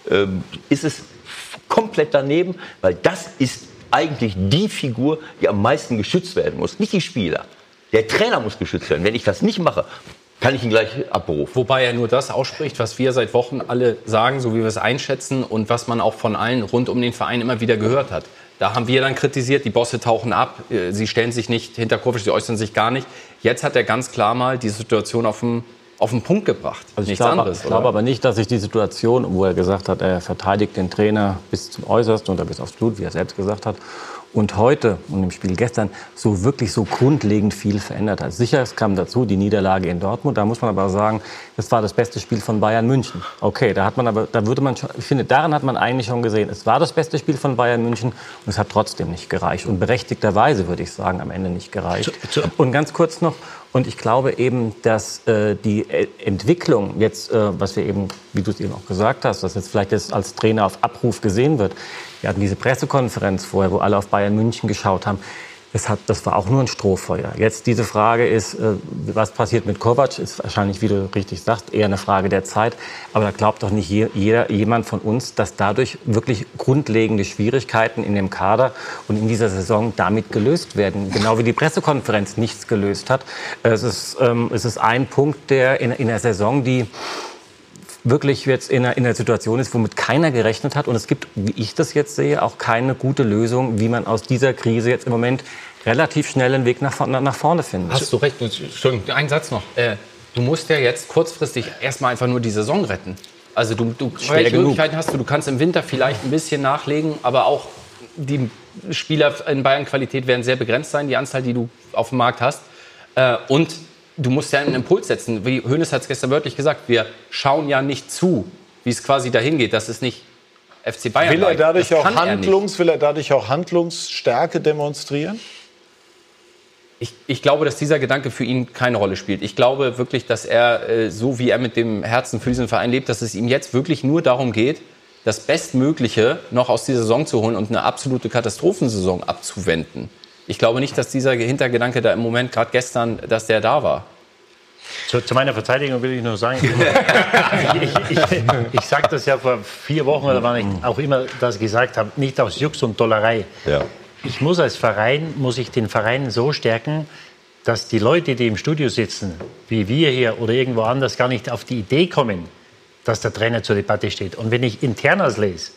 äh, ist es komplett daneben, weil das ist eigentlich die Figur, die am meisten geschützt werden muss, nicht die Spieler. Der Trainer muss geschützt werden. Wenn ich das nicht mache, kann ich ihn gleich abberufen. Wobei er nur das ausspricht, was wir seit Wochen alle sagen, so wie wir es einschätzen und was man auch von allen rund um den Verein immer wieder gehört hat. Da haben wir dann kritisiert, die Bosse tauchen ab, äh, sie stellen sich nicht hinter Kovic, sie äußern sich gar nicht. Jetzt hat er ganz klar mal die Situation auf den, auf den Punkt gebracht. Also ich Nichts glaube, anderes. ich glaube aber nicht, dass sich die Situation, wo er gesagt hat, er verteidigt den Trainer bis zum Äußersten oder bis aufs Blut, wie er selbst gesagt hat, und heute und im Spiel gestern so wirklich so grundlegend viel verändert hat. Sicher, es kam dazu die Niederlage in Dortmund. Da muss man aber sagen, das war das beste Spiel von Bayern München. Okay, da hat man aber, da würde man schon, ich finde, daran hat man eigentlich schon gesehen, es war das beste Spiel von Bayern München und es hat trotzdem nicht gereicht und berechtigterweise würde ich sagen, am Ende nicht gereicht. Und ganz kurz noch, und ich glaube eben, dass äh, die äh, Entwicklung jetzt, äh, was wir eben, wie du es eben auch gesagt hast, dass jetzt vielleicht jetzt als Trainer auf Abruf gesehen wird. Wir hatten diese Pressekonferenz vorher, wo alle auf Bayern München geschaut haben. Das, hat, das war auch nur ein Strohfeuer. Jetzt diese Frage ist, äh, was passiert mit Kovac, ist wahrscheinlich, wie du richtig sagst, eher eine Frage der Zeit. Aber da glaubt doch nicht je, jeder, jemand von uns, dass dadurch wirklich grundlegende Schwierigkeiten in dem Kader und in dieser Saison damit gelöst werden. Genau wie die Pressekonferenz nichts gelöst hat. Es ist, ähm, es ist ein Punkt, der in, in der Saison, die wirklich jetzt in einer, in einer Situation ist, womit keiner gerechnet hat. Und es gibt, wie ich das jetzt sehe, auch keine gute Lösung, wie man aus dieser Krise jetzt im Moment relativ schnell einen Weg nach, vorne- nach vorne findet. Hast du recht. Entschuldigung, ein Satz noch. Äh, du musst ja jetzt kurzfristig erstmal einfach nur die Saison retten. Also du, du welche genug. Möglichkeiten hast du? Du kannst im Winter vielleicht ein bisschen nachlegen, aber auch die Spieler in Bayern Qualität werden sehr begrenzt sein, die Anzahl, die du auf dem Markt hast. Äh, und du musst ja einen Impuls setzen. Wie Hönes hat es gestern wörtlich gesagt, wir schauen ja nicht zu, wie es quasi dahin geht. Das ist nicht FC Bayern. Will er dadurch auch kann er. Handlungs, will er dadurch auch Handlungsstärke demonstrieren? Ich, ich glaube, dass dieser Gedanke für ihn keine Rolle spielt. Ich glaube wirklich, dass er, äh, so wie er mit dem Herzen für diesen Verein lebt, dass es ihm jetzt wirklich nur darum geht, das Bestmögliche noch aus dieser Saison zu holen und eine absolute Katastrophensaison abzuwenden. Ich glaube nicht, dass dieser Hintergedanke da im Moment, gerade gestern, dass der da war. Zu, zu meiner Verteidigung will ich nur sagen, ich, ich, ich, ich sage das ja vor vier Wochen oder wann ich auch immer das gesagt habe, nicht aus Jux und Dollerei. Ich muss als Verein, muss ich den Verein so stärken, dass die Leute, die im Studio sitzen, wie wir hier oder irgendwo anders, gar nicht auf die Idee kommen, dass der Trainer zur Debatte steht. Und wenn ich Internas lese,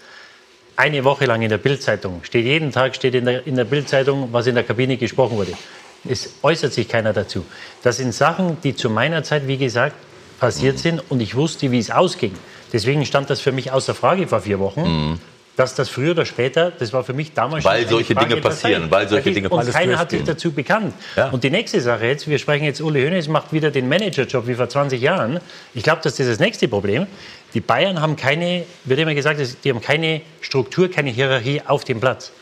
eine Woche lang in der Bildzeitung, steht jeden Tag steht in der, in der Bildzeitung, was in der Kabine gesprochen wurde. Es äußert sich keiner dazu. Das sind Sachen, die zu meiner Zeit, wie gesagt, passiert sind und ich wusste, wie es ausging. Deswegen stand das für mich außer Frage vor vier Wochen. Dass das früher oder später, das war für mich damals Weil schon solche Frage Dinge passieren, Zeit. weil solche Dinge Und passieren. keiner Alles hat sich dazu bekannt. Ja. Und die nächste Sache jetzt, wir sprechen jetzt, Uli Hoeneß macht wieder den Managerjob wie vor 20 Jahren. Ich glaube, das ist das nächste Problem. Die Bayern haben keine, wird immer gesagt, die haben keine Struktur, keine Hierarchie auf dem Platz.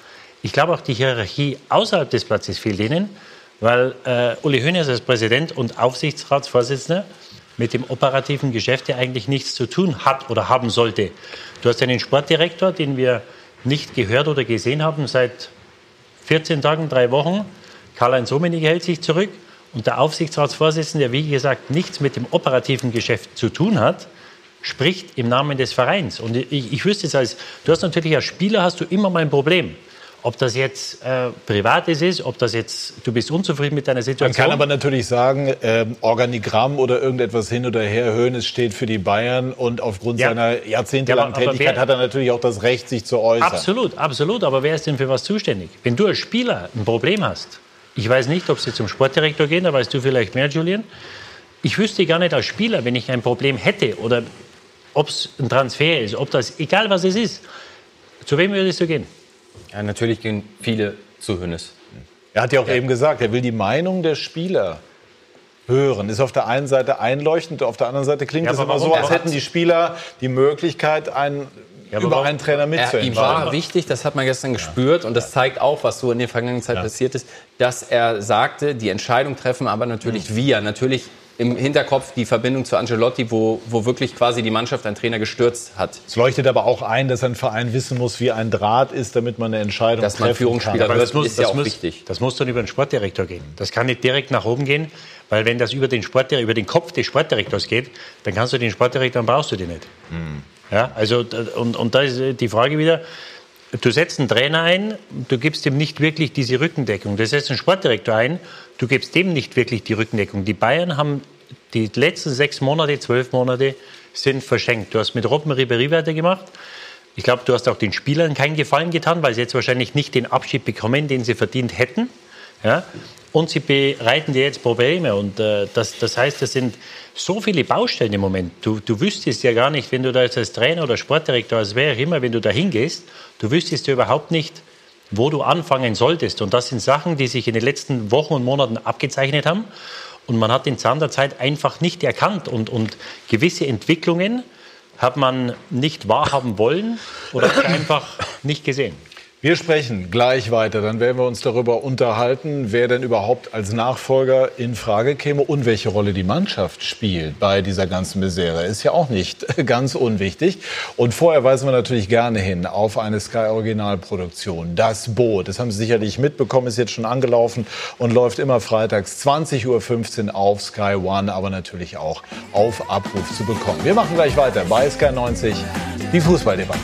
Ich glaube auch, die Hierarchie außerhalb des Platzes fehlt ihnen, weil äh, Uli Hoeneß als Präsident und Aufsichtsratsvorsitzender mit dem operativen Geschäft ja eigentlich nichts zu tun hat oder haben sollte. Du hast einen Sportdirektor, den wir nicht gehört oder gesehen haben seit 14 Tagen, drei Wochen. Karl-Heinz Rummenigge hält sich zurück. Und der Aufsichtsratsvorsitzende, der wie gesagt nichts mit dem operativen Geschäft zu tun hat, spricht im Namen des Vereins. Und ich, ich wüsste es als, du hast natürlich als Spieler hast du immer mal ein Problem. Ob das jetzt äh, Privates ist, ob das jetzt, du bist unzufrieden mit deiner Man Situation. kann aber natürlich sagen, ähm, Organigramm oder irgendetwas hin oder her, Hoeneß steht für die Bayern und aufgrund Ja. seiner jahrzehntelangen Ja, Tätigkeit wer- hat er natürlich auch das Recht, sich zu äußern. Absolut, absolut. Aber wer ist denn für was zuständig? Wenn du als Spieler ein Problem hast, ich weiß nicht, ob sie zum Sportdirektor gehen, da weißt du vielleicht mehr, Julian. Ich wüsste gar nicht als Spieler, wenn ich ein Problem hätte oder ob es ein Transfer ist, ob das, egal was es ist, zu wem würdest du gehen? Ja, natürlich gehen viele zu Hönes. Er hat ja auch eben gesagt, er will die Meinung der Spieler hören. Ist auf der einen Seite einleuchtend, auf der anderen Seite klingt Ja, es aber immer so, als hätten die Spieler die Möglichkeit, einen, Ja, über warum- einen Trainer Er, mitzuentscheiden. ihm war wichtig, das hat man gestern gespürt und das zeigt auch, was so in der vergangenen Zeit passiert ist, dass er sagte, die Entscheidung treffen aber natürlich wir. Natürlich im Hinterkopf die Verbindung zu Angelotti, wo, wo wirklich quasi die Mannschaft einen Trainer gestürzt hat. Es leuchtet aber auch ein, dass ein Verein wissen muss, wie ein Draht ist, damit man eine Entscheidung Dass man treffen Führungsspieler kann. wird, das muss, ist ja das auch muss, wichtig. Das muss dann über den Sportdirektor gehen. Das kann nicht direkt nach oben gehen, weil wenn das über den, Sportdir über den Kopf des Sportdirektors geht, dann kannst du den Sportdirektor, dann brauchst du den nicht. Ja, also, und, und da ist die Frage wieder, du setzt einen Trainer ein, du gibst ihm nicht wirklich diese Rückendeckung. Du setzt einen Sportdirektor ein, du gibst dem nicht wirklich die Rückendeckung. Die Bayern haben die letzten sechs Monate, zwölf Monate sind verschenkt. Du hast mit Robben Ribéry weitergemacht. Ich glaube, du hast auch den Spielern keinen Gefallen getan, weil sie jetzt wahrscheinlich nicht den Abschied bekommen, den sie verdient hätten. Ja? Und sie bereiten dir jetzt Probleme. Und äh, das, das heißt, es sind so viele Baustellen im Moment. Du, du wüsstest ja gar nicht, wenn du da jetzt als Trainer oder Sportdirektor, als wer auch immer, wenn du da hingehst, du wüsstest ja überhaupt nicht, wo du anfangen solltest. Und das sind Sachen, die sich in den letzten Wochen und Monaten abgezeichnet haben. Und man hat den Zahn der Zeit einfach nicht erkannt. Und, und gewisse Entwicklungen hat man nicht wahrhaben wollen oder einfach nicht gesehen. Wir sprechen gleich weiter, dann werden wir uns darüber unterhalten, wer denn überhaupt als Nachfolger in Frage käme und welche Rolle die Mannschaft spielt bei dieser ganzen Misere. Ist ja auch nicht ganz unwichtig. Und vorher weisen wir natürlich gerne hin auf eine Sky Originalproduktion. Das Boot, das haben Sie sicherlich mitbekommen, ist jetzt schon angelaufen und läuft immer freitags 20.15 Uhr auf Sky One, aber natürlich auch auf Abruf zu bekommen. Wir machen gleich weiter bei Sky 90, die Fußballdebatte.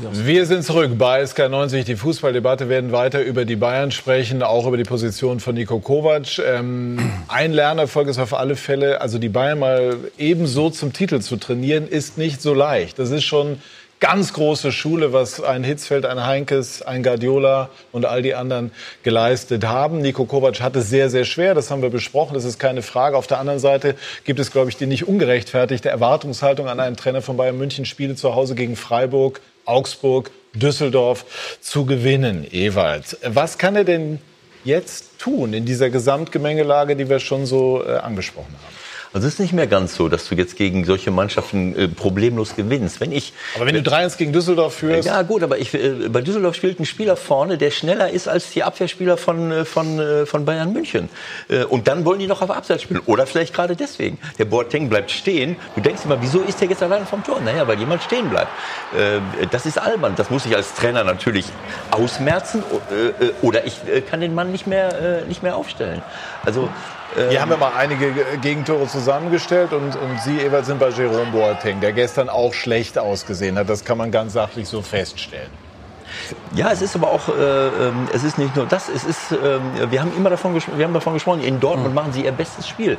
Wir sind zurück bei SK90. Die Fußballdebatte werden weiter über die Bayern sprechen, auch über die Position von Nico Kovac. Ähm, ein Lernerfolg ist auf alle Fälle, also die Bayern mal ebenso zum Titel zu trainieren, ist nicht so leicht. Das ist schon ganz große Schule, was ein Hitzfeld, ein Heinkes, ein Guardiola und all die anderen geleistet haben. Nico Kovac hat es sehr, sehr schwer. Das haben wir besprochen. Das ist keine Frage. Auf der anderen Seite gibt es, glaube ich, die nicht ungerechtfertigte Erwartungshaltung an einen Trainer von Bayern München, Spiele zu Hause gegen Freiburg, Augsburg, Düsseldorf zu gewinnen. Ewald, was kann er denn jetzt tun in dieser Gesamtgemengelage, die wir schon so äh, angesprochen haben? Also es ist nicht mehr ganz so, dass du jetzt gegen solche Mannschaften äh, problemlos gewinnst. Wenn ich, Aber wenn du 3-1 gegen Düsseldorf führst. Ja gut, aber ich, äh, bei Düsseldorf spielt ein Spieler vorne, der schneller ist als die Abwehrspieler von, äh, von, äh, von Bayern München. Äh, Und dann wollen die noch auf Abseits spielen. Oder vielleicht gerade deswegen. Der Boateng bleibt stehen. Du denkst immer, wieso ist der jetzt alleine vom Tor? Naja, weil jemand stehen bleibt. Äh, Das ist albern. Das muss ich als Trainer natürlich ausmerzen. äh, äh, Oder ich äh, kann den Mann nicht mehr, äh, nicht mehr aufstellen. Also Hier haben wir mal einige Gegentore zusammengestellt und, und Sie, Ewald, sind bei Jerome Boateng, der gestern auch schlecht ausgesehen hat. Das kann man ganz sachlich so feststellen. Ja, es ist aber auch, äh, ähm, es ist nicht nur das, es ist, ähm, wir haben immer davon, wir haben davon gesprochen, in Dortmund machen sie ihr bestes Spiel.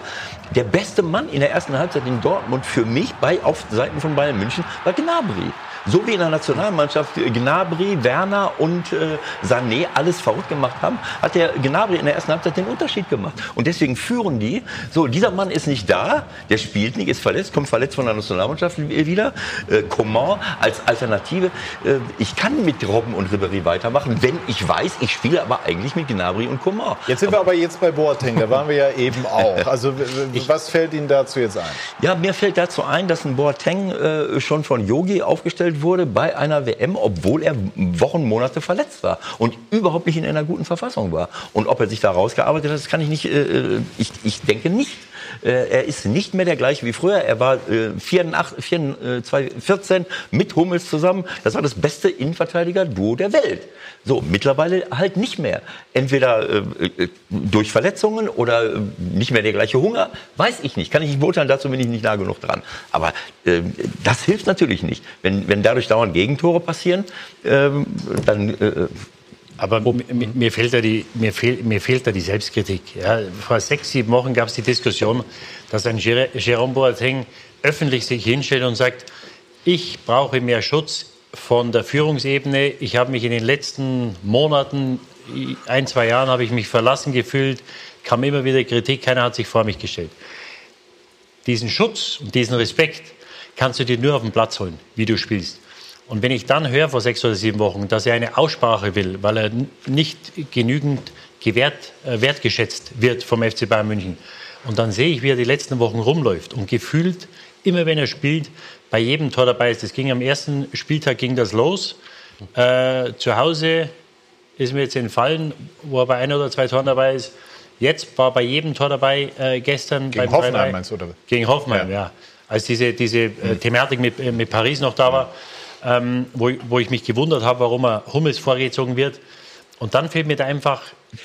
Der beste Mann in der ersten Halbzeit in Dortmund für mich bei, auf Seiten von Bayern München war Gnabry. So wie in der Nationalmannschaft Gnabry, Werner und äh, Sané alles verrückt gemacht haben, hat der Gnabry in der ersten Halbzeit den Unterschied gemacht. Und deswegen führen die. So, dieser Mann ist nicht da, der spielt nicht, ist verletzt, kommt verletzt von der Nationalmannschaft wieder. Äh, Coman als Alternative. Äh, ich kann mit Robben und Ribéry weitermachen, wenn ich weiß, ich spiele aber eigentlich mit Gnabry und Coman. Jetzt sind wir aber jetzt bei Boateng, da waren wir ja eben auch. Also was fällt Ihnen dazu jetzt ein? Ja, mir fällt dazu ein, dass ein Boateng äh, schon von Yogi aufgestellt wurde bei einer WM, obwohl er Wochen, Monate verletzt war und überhaupt nicht in einer guten Verfassung war. Und ob er sich da rausgearbeitet hat, das kann ich nicht, äh, äh ich, ich denke nicht. Äh, er ist nicht mehr der gleiche wie früher. Er war äh, 84, 2014 mit Hummels zusammen. Das war das beste Innenverteidiger-Duo der Welt. So, mittlerweile halt nicht mehr. Entweder äh, äh durch Verletzungen oder äh, nicht mehr der gleiche Hunger, weiß ich nicht. Kann ich nicht beurteilen, dazu bin ich nicht nah genug dran. Aber äh, das hilft natürlich nicht. Wenn, wenn dadurch dauernd Gegentore passieren, ähm, dann äh, aber mir, mir, fehlt da die, mir, fehl, mir fehlt da die Selbstkritik. Ja, vor sechs, sieben Wochen gab es die Diskussion, dass ein Jerome Boateng öffentlich sich hinstellt und sagt, ich brauche mehr Schutz von der Führungsebene. Ich habe mich in den letzten Monaten, ein, zwei Jahren, habe ich mich verlassen gefühlt, kam immer wieder Kritik, keiner hat sich vor mich gestellt. Diesen Schutz und diesen Respekt kannst du dir nur auf den Platz holen, wie du spielst. Und wenn ich dann höre vor sechs oder sieben Wochen, dass er eine Aussprache will, weil er nicht genügend gewährt, äh, wertgeschätzt wird vom FC Bayern München, und dann sehe ich, wie er die letzten Wochen rumläuft und gefühlt, immer wenn er spielt, bei jedem Tor dabei ist. Das ging am ersten Spieltag ging das los. Äh, zu Hause ist mir jetzt entfallen, wo er bei ein oder zwei Toren dabei ist. Jetzt war bei jedem Tor dabei äh, gestern. Gegen Hoffenheim meinst du? Oder? Gegen Hoffenheim, ja. ja. Als diese, diese äh, Thematik mit, äh, mit Paris noch da war ähm, wo, wo ich mich gewundert habe, warum er Hummels vorgezogen wird. Und dann fehlt mir da einfach.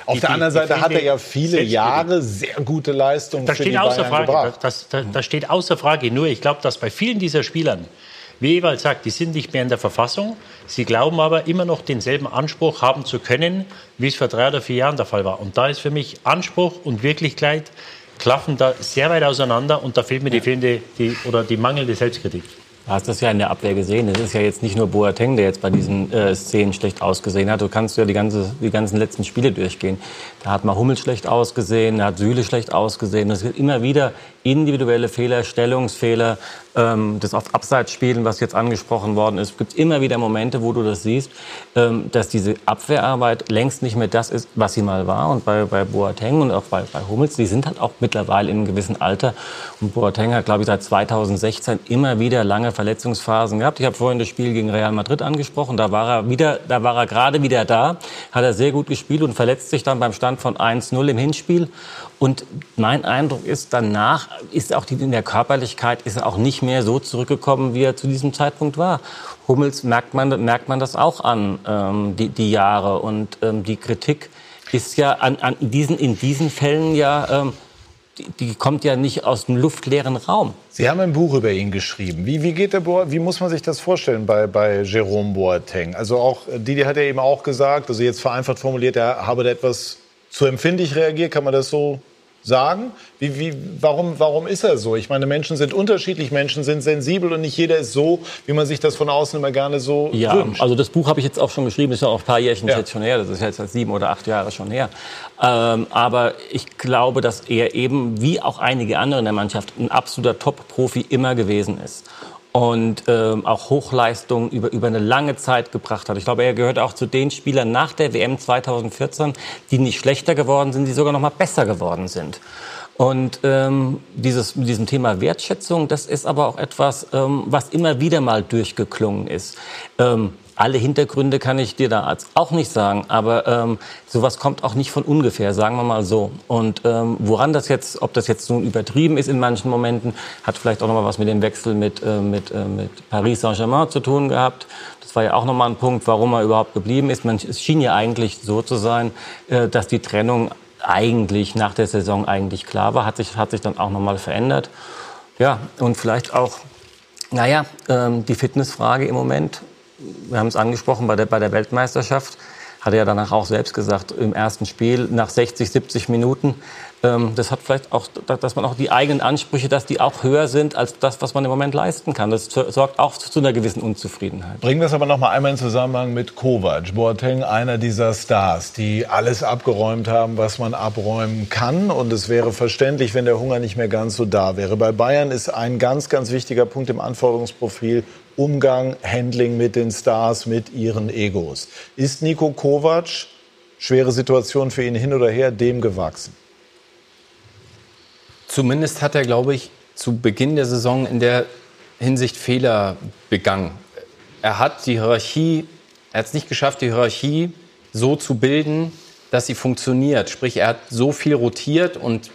Auf die, der anderen die, die Seite hat er ja viele Jahre sehr gute Leistungen das für steht die außer Bayern Frage. Das, das, das, steht außer Frage. Nur ich glaube, dass bei vielen dieser Spielern, wie Ewald sagt, die sind nicht mehr in der Verfassung. Sie glauben aber immer noch denselben Anspruch haben zu können, wie es vor drei oder vier Jahren der Fall war. Und da ist für mich Anspruch und Wirklichkeit klaffen da sehr weit auseinander und da fehlt mir die fehlende die, oder die mangelnde Selbstkritik. Du hast das ja in der Abwehr gesehen. Es ist ja jetzt nicht nur Boateng, der jetzt bei diesen äh, Szenen schlecht ausgesehen hat. Du kannst ja die, ganze, die ganzen letzten Spiele durchgehen. Da hat mal Hummel schlecht ausgesehen, da hat Süle schlecht ausgesehen. Es wird immer wieder individuelle Fehler, Stellungsfehler, ähm, das auf Abseitsspielen, was jetzt angesprochen worden ist. Es gibt immer wieder Momente, wo du das siehst, ähm, dass diese Abwehrarbeit längst nicht mehr das ist, was sie mal war. Und bei, bei Boateng und auch bei, bei Hummels, die sind halt auch mittlerweile in einem gewissen Alter. Und Boateng hat, glaube ich, seit 2016 immer wieder lange Verletzungsphasen gehabt. Ich habe vorhin das Spiel gegen Real Madrid angesprochen. Da war er wieder, da war er gerade wieder da, hat er sehr gut gespielt und verletzt sich dann beim Stand von 1-0 im Hinspiel. Und mein Eindruck ist, danach ist auch die, in der Körperlichkeit ist auch nicht mehr so zurückgekommen, wie er zu diesem Zeitpunkt war. Hummels merkt man, merkt man das auch an, ähm, die, die Jahre. Und ähm, die Kritik ist ja an, an diesen, in diesen Fällen ja, ähm, die, die, kommt ja nicht aus dem luftleeren Raum. Sie haben ein Buch über ihn geschrieben. Wie, wie, geht der Bo wie muss man sich das vorstellen bei, bei Jerome Boateng? Also auch, Didi hat ja eben auch gesagt, also jetzt vereinfacht formuliert, er habe da etwas zu empfindlich reagiert, kann man das so sagen? Wie, wie, warum, warum ist er so? Ich meine, Menschen sind unterschiedlich, Menschen sind sensibel und nicht jeder ist so, wie man sich das von außen immer gerne so ja, wünscht. Also das Buch habe ich jetzt auch schon geschrieben, ist ja auch ein paar Jährchen ja. jetzt schon her, das ist jetzt seit sieben oder acht Jahre schon her. Ähm, aber ich glaube, dass er eben, wie auch einige andere in der Mannschaft, ein absoluter Top-Profi immer gewesen ist und ähm, auch Hochleistungen über, über eine lange Zeit gebracht hat. Ich glaube, er gehört auch zu den Spielern nach der WM 2014, die nicht schlechter geworden sind, die sogar noch mal besser geworden sind. Und ähm, dieses, mit diesem Thema Wertschätzung, das ist aber auch etwas, ähm, was immer wieder mal durchgeklungen ist. Ähm, alle Hintergründe kann ich dir da auch nicht sagen, aber ähm, sowas kommt auch nicht von ungefähr, sagen wir mal so. Und ähm, woran das jetzt, ob das jetzt nun übertrieben ist in manchen Momenten, hat vielleicht auch noch mal was mit dem Wechsel mit, äh, mit, äh, mit Paris Saint-Germain zu tun gehabt. Das war ja auch noch mal ein Punkt, warum er überhaupt geblieben ist. Man, es schien ja eigentlich so zu sein, äh, dass die Trennung eigentlich nach der Saison eigentlich klar war, hat sich, hat sich dann auch noch mal verändert. Ja, und vielleicht auch, naja, ähm, die Fitnessfrage im Moment wir haben es angesprochen, bei der, bei der Weltmeisterschaft hat er ja danach auch selbst gesagt, im ersten Spiel nach 60, 70 Minuten. Ähm, das hat vielleicht auch, dass man auch die eigenen Ansprüche, dass die auch höher sind als das, was man im Moment leisten kann. Das sorgt auch zu einer gewissen Unzufriedenheit. Bringen wir es aber noch mal einmal in Zusammenhang mit Kovac. Boateng, einer dieser Stars, die alles abgeräumt haben, was man abräumen kann. Und es wäre verständlich, wenn der Hunger nicht mehr ganz so da wäre. Bei Bayern ist ein ganz, ganz wichtiger Punkt im Anforderungsprofil Umgang, Handling mit den Stars, mit ihren Egos. Ist Nico Kovac, schwere Situation für ihn hin oder her, dem gewachsen? Zumindest hat er, glaube ich, zu Beginn der Saison in der Hinsicht Fehler begangen. Er hat die Hierarchie, er hat es nicht geschafft, die Hierarchie so zu bilden, dass sie funktioniert. Sprich, er hat so viel rotiert und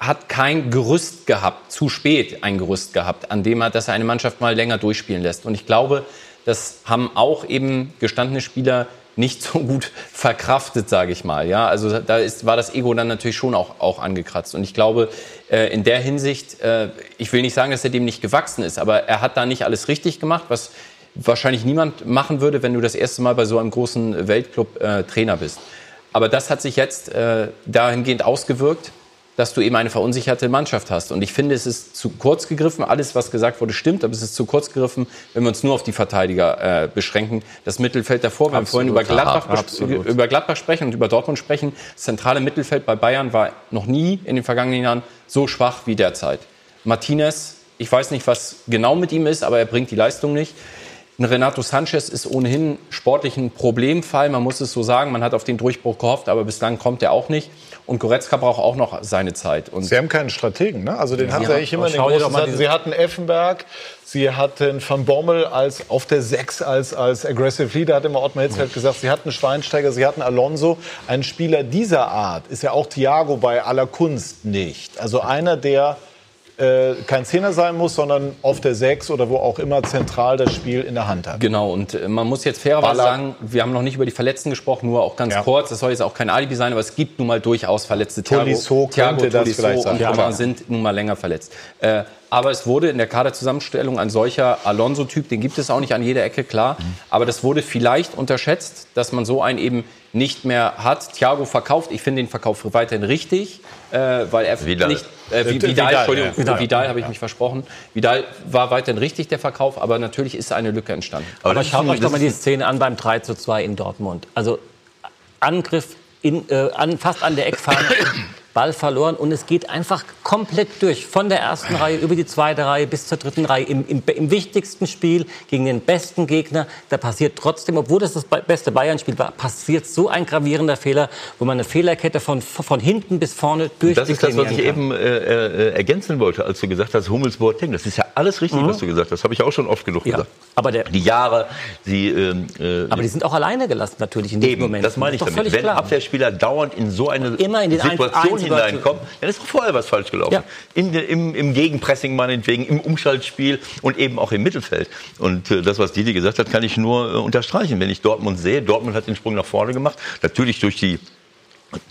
hat kein Gerüst gehabt, zu spät ein Gerüst gehabt, an dem er, dass er eine Mannschaft mal länger durchspielen lässt. Und ich glaube, das haben auch eben gestandene Spieler nicht so gut verkraftet, sage ich mal. Ja, also da ist, war das Ego dann natürlich schon auch, auch angekratzt. Und ich glaube, äh, in der Hinsicht, äh, ich will nicht sagen, dass er dem nicht gewachsen ist, aber er hat da nicht alles richtig gemacht, was wahrscheinlich niemand machen würde, wenn du das erste Mal bei so einem großen Weltclub äh, Trainer bist. Aber das hat sich jetzt äh, dahingehend ausgewirkt, dass du eben eine verunsicherte Mannschaft hast. Und ich finde, es ist zu kurz gegriffen. Alles, was gesagt wurde, stimmt, aber es ist zu kurz gegriffen, wenn wir uns nur auf die Verteidiger äh, beschränken. Das Mittelfeld davor, wir haben vorhin über Gladbach, über Gladbach sprechen und über Dortmund sprechen. Das zentrale Mittelfeld bei Bayern war noch nie in den vergangenen Jahren so schwach wie derzeit. Martinez, ich weiß nicht, was genau mit ihm ist, aber er bringt die Leistung nicht. Ein Renato Sanchez ist ohnehin sportlich ein Problemfall, man muss es so sagen. Man hat auf den Durchbruch gehofft, aber bislang kommt er auch nicht. Und Goretzka braucht auch noch seine Zeit. Und Sie haben keinen Strategen, ne? Also den ja. hatten Sie eigentlich immer den großen. Sie hatten Effenberg, Sie hatten Van Bommel als auf der Sechs als, als Aggressive Leader, hat immer Ottmar Hitzfeld gesagt. Sie hatten Schweinsteiger, Sie hatten Alonso. Ein Spieler dieser Art ist ja auch Thiago bei aller Kunst nicht. Also einer, der äh, kein Zehner sein muss, sondern auf der Sechs oder wo auch immer zentral das Spiel in der Hand hat. Genau, und äh, man muss jetzt fairerweise sagen, wir haben noch nicht über die Verletzten gesprochen, nur auch ganz ja. kurz. Das soll jetzt auch kein Alibi sein, aber es gibt nun mal durchaus Verletzte. Tolisso Thiago, könnte Thiago, das vielleicht und ja, sind nun mal länger verletzt. Äh, aber es wurde in der Kaderzusammenstellung ein solcher Alonso-Typ, den gibt es auch nicht an jeder Ecke, klar. Mhm. Aber das wurde vielleicht unterschätzt, dass man so einen eben nicht mehr hat. Thiago verkauft, ich finde den Verkauf weiterhin richtig, äh, weil er Vidal. nicht äh, Vidal, Vidal, Entschuldigung, ja. Vidal, Vidal habe ich mich versprochen. Vidal war weiterhin richtig der Verkauf, aber natürlich ist eine Lücke entstanden. Aber, aber schaut euch doch mal die Szene an beim 3 zu 2 in Dortmund. Also Angriff in, äh, an, fast an der Eckfahne. Ball verloren und es geht einfach komplett durch. Von der ersten Reihe über die zweite Reihe bis zur dritten Reihe. Im, im, im wichtigsten Spiel gegen den besten Gegner, da passiert trotzdem, obwohl das das beste Bayern-Spiel war, passiert so ein gravierender Fehler, wo man eine Fehlerkette von, von hinten bis vorne durch Das ist das, was ich kann. eben äh, äh, ergänzen wollte, als du gesagt hast, Hummels, Boateng. Das ist ja alles richtig, mhm. was du gesagt hast. Das habe ich auch schon oft genug ja. gesagt. Aber der, die Jahre, die... Ähm, äh, aber die sind auch alleine gelassen natürlich in diesem Moment. das meine ich damit. Wenn klar. Abwehrspieler dauernd in so eine Immer in den Situation hineinkommen, dann ist doch vorher was falsch gelaufen. Ja. In, im, Im Gegenpressing meinetwegen, im Umschaltspiel und eben auch im Mittelfeld. Und äh, das, was Didi gesagt hat, kann ich nur äh, unterstreichen. Wenn ich Dortmund sehe, Dortmund hat den Sprung nach vorne gemacht. Natürlich durch die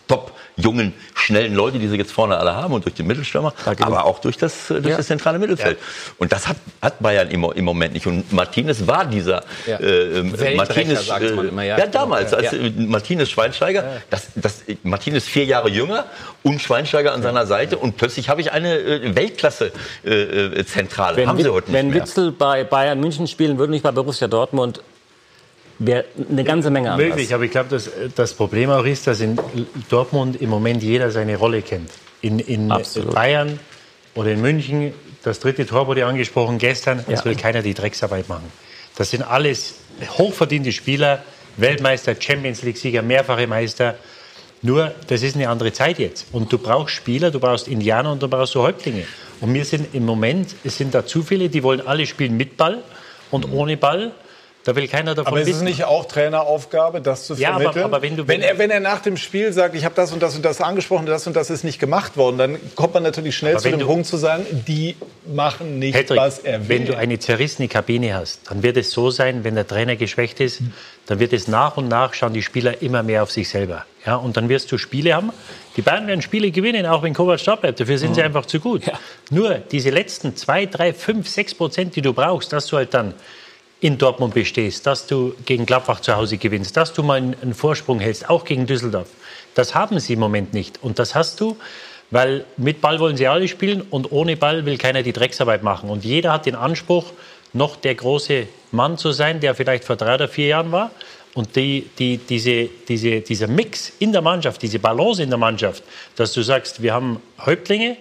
top jungen, schnellen Leute, die sie jetzt vorne alle haben und durch den Mittelstürmer, aber auch durch das, durch ja. das zentrale Mittelfeld. Ja. Und das hat, hat Bayern im, im Moment nicht. Und Martinez war dieser ja. äh, Martinez, äh, immer, ja. ja. damals, als Martinez Schweinsteiger, das, das, Martinez vier Jahre jünger und Schweinsteiger an seiner Seite und plötzlich habe ich eine äh, Weltklasse-Zentrale. Äh, haben sie heute nicht Wenn mehr. Witzel bei Bayern München spielen würde, nicht bei Borussia Dortmund, wäre eine ganze Menge anders. Möglich, aber ich glaube, dass das Problem auch ist, dass in Dortmund im Moment jeder seine Rolle kennt. In, in Bayern oder in München, das dritte Tor wurde angesprochen gestern, ja. es will keiner die Drecksarbeit machen. Das sind alles hochverdiente Spieler, Weltmeister, Champions League-Sieger, mehrfache Meister. Nur, das ist eine andere Zeit jetzt. Und du brauchst Spieler, du brauchst Indianer und du brauchst so Häuptlinge. Und wir sind im Moment, es sind da zu viele, die wollen alle spielen mit Ball und ohne Ball. Da will keiner davon Aber ist es nicht auch Traineraufgabe, das zu vermitteln? Ja, aber, aber wenn, du, wenn, er, wenn er nach dem Spiel sagt, ich habe das und das und das angesprochen, das und das ist nicht gemacht worden, dann kommt man natürlich schnell zu dem du, Punkt zu sagen, die machen nicht, Patrick, was er will. Wenn du eine zerrissene Kabine hast, dann wird es so sein, wenn der Trainer geschwächt ist, dann wird es nach und nach schauen die Spieler immer mehr auf sich selber. Ja, und dann wirst du Spiele haben. Die Bayern werden Spiele gewinnen, auch wenn Kovac da bleibt. Dafür sind mhm. sie einfach zu gut. Ja. Nur diese letzten zwei, drei, fünf, sechs Prozent, die du brauchst, dass du halt dann in Dortmund bestehst, dass du gegen Gladbach zu Hause gewinnst, dass du mal einen Vorsprung hältst, auch gegen Düsseldorf. Das haben sie im Moment nicht. Und das hast du, weil mit Ball wollen sie alle spielen und ohne Ball will keiner die Drecksarbeit machen. Und jeder hat den Anspruch, noch der große Mann zu sein, der vielleicht vor drei oder vier Jahren war. Und die, die, diese, diese, dieser Mix in der Mannschaft, diese Balance in der Mannschaft, dass du sagst, wir haben Häuptlinge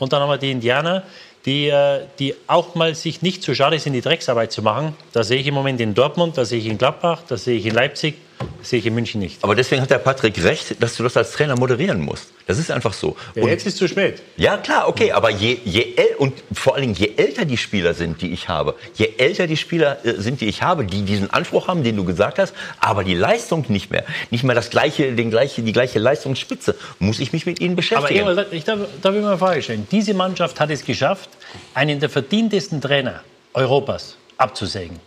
und dann haben wir die Indianer, die, äh, die auch mal sich nicht zu schade sind, die Drecksarbeit zu machen. Das sehe ich im Moment in Dortmund, das sehe ich in Gladbach, das sehe ich in Leipzig, sehe ich in München nicht. Aber deswegen hat der Patrick recht, dass du das als Trainer moderieren musst. Das ist einfach so. Ja, jetzt ist es zu spät. Ja, klar, okay, aber je, je und vor allen Dingen je älter die Spieler sind, die ich habe, je älter die Spieler äh, sind, die ich habe, die diesen Anspruch haben, den du gesagt hast, aber die Leistung nicht mehr, nicht mehr das gleiche, den gleiche, die gleiche Leistungsspitze, muss ich mich mit ihnen beschäftigen. Aber Ewald, ich darf, darf ich mal eine Frage stellen. Diese Mannschaft hat es geschafft, einen der verdientesten Trainer Europas abzusägen.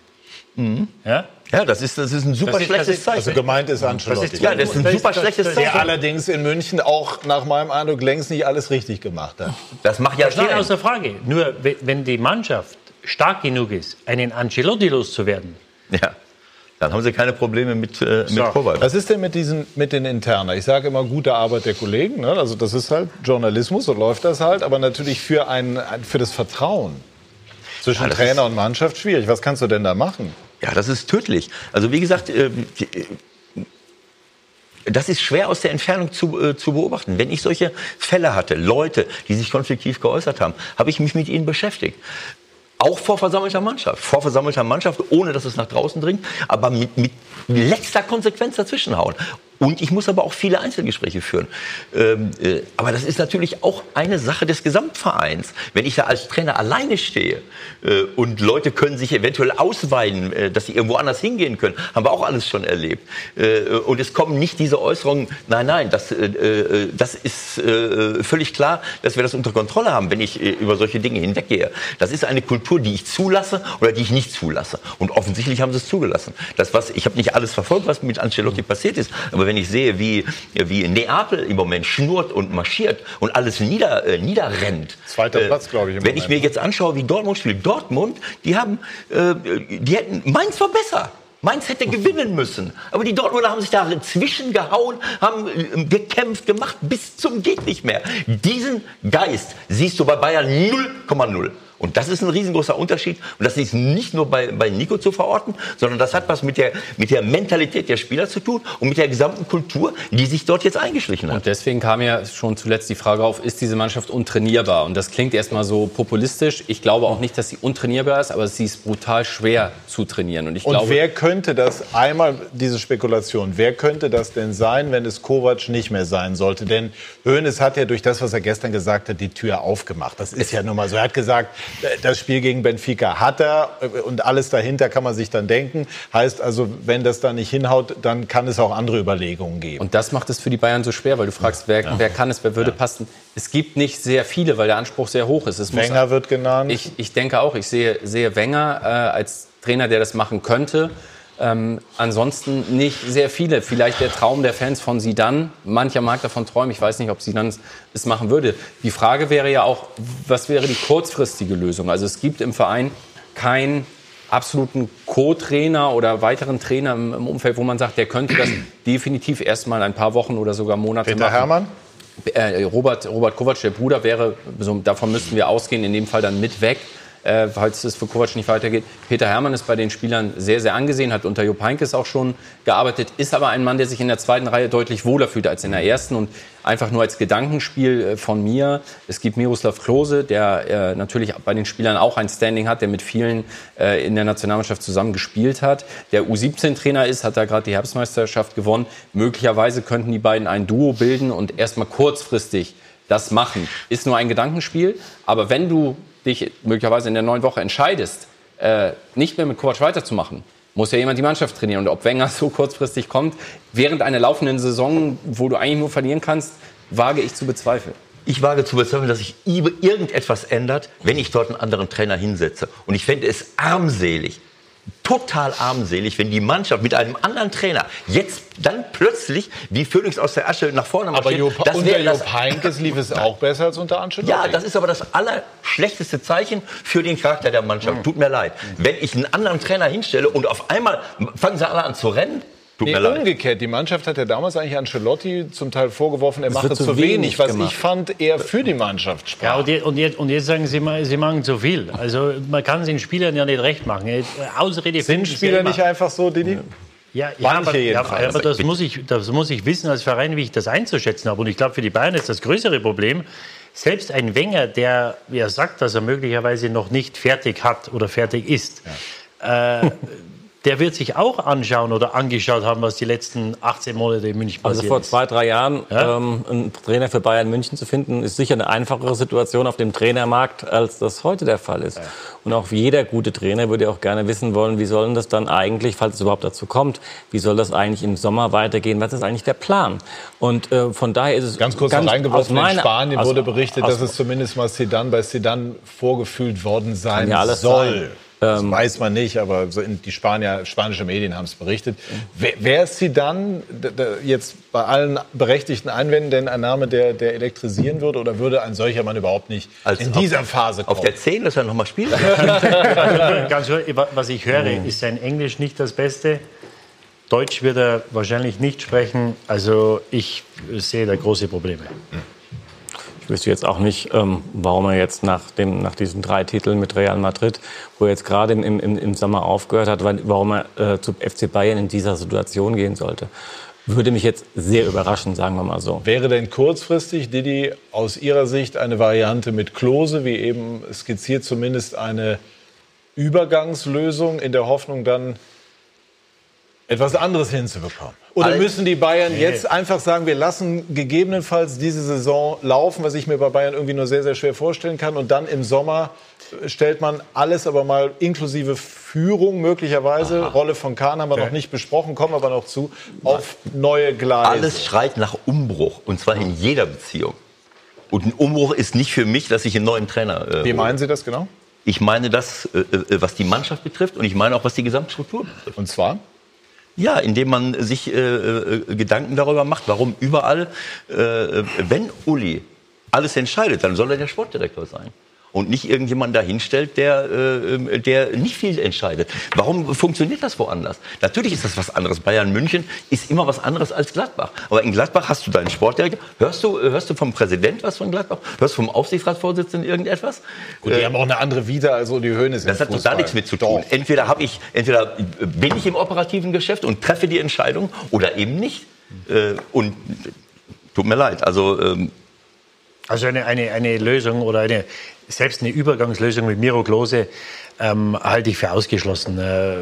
Mhm. Ja? Ja, das ist, das ist ein super Das ist- schlechtes das ist- Zeichen. Also gemeint ist Ancelotti. Ja, das ist ein super schlechtes Der Zeichen. allerdings in München auch nach meinem Eindruck längst nicht alles richtig gemacht hat. Das macht ja Das steht sein. außer Frage. Nur we- wenn die Mannschaft stark genug ist, einen Ancelotti loszuwerden, Ja. Dann haben sie keine Probleme mit, äh, mit Kovac. Was ist denn mit, diesen, mit den Internen? Ich sage immer, gute Arbeit der Kollegen. Ne? Also das ist halt Journalismus, so läuft das halt. Aber natürlich für, ein, ein- für das Vertrauen zwischen Ja, das Trainer und Mannschaft schwierig. Was kannst du denn da machen? Ja, das ist tödlich. Also wie gesagt, äh, das ist schwer aus der Entfernung zu, äh, zu beobachten. Wenn ich solche Fälle hatte, Leute, die sich konfliktiv geäußert haben, habe ich mich mit ihnen beschäftigt. Auch vor versammelter Mannschaft. Vor versammelter Mannschaft, ohne dass es nach draußen dringt, aber mit, mit letzter Konsequenz dazwischenhauen. Und ich muss aber auch viele Einzelgespräche führen. Ähm, äh, aber das ist natürlich auch eine Sache des Gesamtvereins. Wenn ich da als Trainer alleine stehe äh, und Leute können sich eventuell ausweinen, äh, dass sie irgendwo anders hingehen können, haben wir auch alles schon erlebt. Äh, und es kommen nicht diese Äußerungen, nein, nein, das, äh, äh, das ist völlig klar, dass wir das unter Kontrolle haben, wenn ich über solche Dinge hinweggehe. Das ist eine Kultur, die ich zulasse oder die ich nicht zulasse. Und offensichtlich haben sie es zugelassen. Das, was, ich habe nicht alles verfolgt, was mit Ancelotti passiert ist, aber wenn ich sehe, wie, wie Neapel im Moment schnurrt und marschiert und alles nieder, äh, niederrennt. Zweiter äh, Platz, glaube ich. Wenn ich Moment. mir jetzt anschaue, wie Dortmund spielt. Dortmund, die haben, äh, die hätten, Mainz war besser. Mainz hätte gewinnen müssen. Aber die Dortmunder haben sich da zwischengehauen, haben äh, gekämpft, gemacht, bis zum geht nicht mehr. Diesen Geist siehst du bei Bayern 0,0. Und das ist ein riesengroßer Unterschied. Und das ist nicht nur bei, bei Nico zu verorten, sondern das hat was mit der, mit der Mentalität der Spieler zu tun und mit der gesamten Kultur, die sich dort jetzt eingeschlichen hat. Und deswegen kam ja schon zuletzt die Frage auf, ist diese Mannschaft untrainierbar? Und das klingt erstmal so populistisch. Ich glaube auch nicht, dass sie untrainierbar ist, aber sie ist brutal schwer zu trainieren. Und ich Und glaube, wer könnte das, einmal diese Spekulation, wer könnte das denn sein, wenn es Kovac nicht mehr sein sollte? Denn Hoeneß hat ja durch das, was er gestern gesagt hat, die Tür aufgemacht. Das ist ja nun mal so. Er hat gesagt, das Spiel gegen Benfica hat er äh, und alles dahinter kann man sich dann denken. Heißt also, wenn das da nicht hinhaut, dann kann es auch andere Überlegungen geben. Und das macht es für die Bayern so schwer, weil du fragst, wer, wer kann es, wer würde passen. Es gibt nicht sehr viele, weil der Anspruch sehr hoch ist. Es muss- Wenger wird genannt. Ich, ich denke auch, ich sehe, sehe Wenger äh, als Trainer, der das machen könnte. Ähm, ansonsten nicht sehr viele. Vielleicht der Traum der Fans von Sidan. Mancher mag davon träumen. Ich weiß nicht, ob Sidan es machen würde. Die Frage wäre ja auch, was wäre die kurzfristige Lösung? Also es gibt im Verein keinen absoluten Co-Trainer oder weiteren Trainer im, im Umfeld, wo man sagt, der könnte das definitiv erstmal ein paar Wochen oder sogar Monate Peter machen. Herrmann? Äh, Robert, Robert Kovac, der Bruder, wäre, so, davon müssten wir ausgehen, in dem Fall dann mit weg, äh, falls es für Kovac nicht weitergeht. Peter Herrmann ist bei den Spielern sehr, sehr angesehen, hat unter Jupp Heynckes auch schon gearbeitet, ist aber ein Mann, der sich in der zweiten Reihe deutlich wohler fühlt als in der ersten und einfach nur als Gedankenspiel äh, von mir. Es gibt Miroslav Klose, der äh, natürlich bei den Spielern auch ein Standing hat, der mit vielen äh, in der Nationalmannschaft zusammen gespielt hat. Der U17-Trainer ist, hat da gerade die Herbstmeisterschaft gewonnen. Möglicherweise könnten die beiden ein Duo bilden und erstmal kurzfristig das machen. Ist nur ein Gedankenspiel, aber wenn du dich möglicherweise in der neuen Woche entscheidest, äh, nicht mehr mit Kovac weiterzumachen, muss ja jemand die Mannschaft trainieren. Und ob Wenger so kurzfristig kommt, während einer laufenden Saison, wo du eigentlich nur verlieren kannst, wage ich zu bezweifeln. Ich wage zu bezweifeln, dass sich irgendetwas ändert, wenn ich dort einen anderen Trainer hinsetze. Und ich fände es armselig, total armselig, wenn die Mannschaft mit einem anderen Trainer jetzt dann plötzlich wie Phönix aus der Asche nach vorne Aber marschiert. Jupp, Das unter Jupp Heynckes lief es auch besser als unter Ancelotti. ja, das ist aber das allerschlechteste Zeichen für den Charakter der Mannschaft. Tut mir leid. Wenn ich einen anderen Trainer hinstelle und auf einmal fangen sie alle an zu rennen, tut Nee, mir leid. umgekehrt. Die Mannschaft hat ja damals eigentlich Ancelotti zum Teil vorgeworfen, er mache zu zu wenig, wenig was gemacht. ich fand, eher für die Mannschaft sprach. Ja, und, jetzt, und, jetzt, und jetzt sagen Sie, mal, Sie machen zu viel. Also man kann es den Spielern ja nicht recht machen. Äh, Ausrede Sind Spieler nicht einfach so, Didi? Ja, ja, Manche aber, ja, aber das, muss ich, das muss ich wissen als Verein, wie ich das einzuschätzen habe. Und ich glaube, für die Bayern ist das größere Problem, selbst ein Wenger, der ja sagt, dass er möglicherweise noch nicht fertig hat oder fertig ist, äh, der wird sich auch anschauen oder angeschaut haben, was die letzten 18 Monate in München Also passiert vor ist. zwei, drei Jahren Ja? ähm, einen Trainer für Bayern München zu finden, ist sicher eine einfachere Situation auf dem Trainermarkt, als das heute der Fall ist. Und auch jeder gute Trainer würde auch gerne wissen wollen, wie soll denn das dann eigentlich, falls es überhaupt dazu kommt, wie soll das eigentlich im Sommer weitergehen? Was ist eigentlich der Plan? Und äh, von daher ist es Ganz kurz noch aus reingeworfen, in meiner- Spanien aus- wurde berichtet, aus- dass es zumindest mal Zidane bei Zidane vorgefühlt worden sein ja alles soll. sein. Das Ähm, weiß man nicht, aber so in- die Spanier, spanische Medien haben es berichtet. Wer, wer ist Zidane d- d- jetzt bei allen berechtigten Einwänden denn ein Name, der, der elektrisieren würde? Oder würde ein solcher Mann überhaupt nicht in dieser auf, Phase kommen? Auf der 10, dass er nochmal spielt. Also, ganz was ich höre, ist sein Englisch nicht das Beste. Deutsch wird er wahrscheinlich nicht sprechen. Also ich sehe da große Probleme. Ich wüsste jetzt auch nicht, ähm, warum er jetzt nach, dem, nach diesen drei Titeln mit Real Madrid, wo er jetzt gerade im, im, im Sommer aufgehört hat, warum er äh, zu FC Bayern in dieser Situation gehen sollte. Würde mich jetzt sehr überraschen, sagen wir mal so. Wäre denn kurzfristig, Didi, aus Ihrer Sicht eine Variante mit Klose, wie eben skizziert, zumindest eine Übergangslösung in der Hoffnung, dann etwas anderes hinzubekommen? Oder müssen die Bayern Nee. jetzt einfach sagen, wir lassen gegebenenfalls diese Saison laufen, was ich mir bei Bayern irgendwie nur sehr, sehr schwer vorstellen kann, und dann im Sommer stellt man alles aber mal inklusive Führung möglicherweise, Rolle von Kahn haben wir Okay. noch nicht besprochen, kommen aber noch zu, auf neue Gleise. Alles schreit nach Umbruch und zwar in jeder Beziehung. Und ein Umbruch ist nicht für mich, dass ich einen neuen Trainer. Äh, Wie meinen Sie das genau? Ich meine das, äh, äh, was die Mannschaft betrifft und ich meine auch, was die Gesamtstruktur betrifft. Und zwar? Ja, indem man sich äh, äh, Gedanken darüber macht, warum überall, äh, wenn Uli alles entscheidet, dann soll er der Sportdirektor sein. Und nicht irgendjemand dahinstellt, der, äh, der nicht viel entscheidet. Warum funktioniert das woanders? Natürlich ist das was anderes. Bayern München ist immer was anderes als Gladbach. Aber in Gladbach hast du deinen Sportdirektor. Hörst du, hörst du vom Präsident was von Gladbach? Hörst du vom Aufsichtsratsvorsitzenden irgendetwas? Gut, die Äh, haben auch eine andere Vita als Uli Hoeneß. im das hat Fußball. total nichts mit zu tun. Entweder habe ich, entweder bin ich im operativen Geschäft und treffe die Entscheidung oder eben nicht. Äh, und tut mir leid. Also ähm, Also eine, eine, eine Lösung oder eine, selbst eine Übergangslösung mit Miro Klose ähm, halte ich für ausgeschlossen. Äh,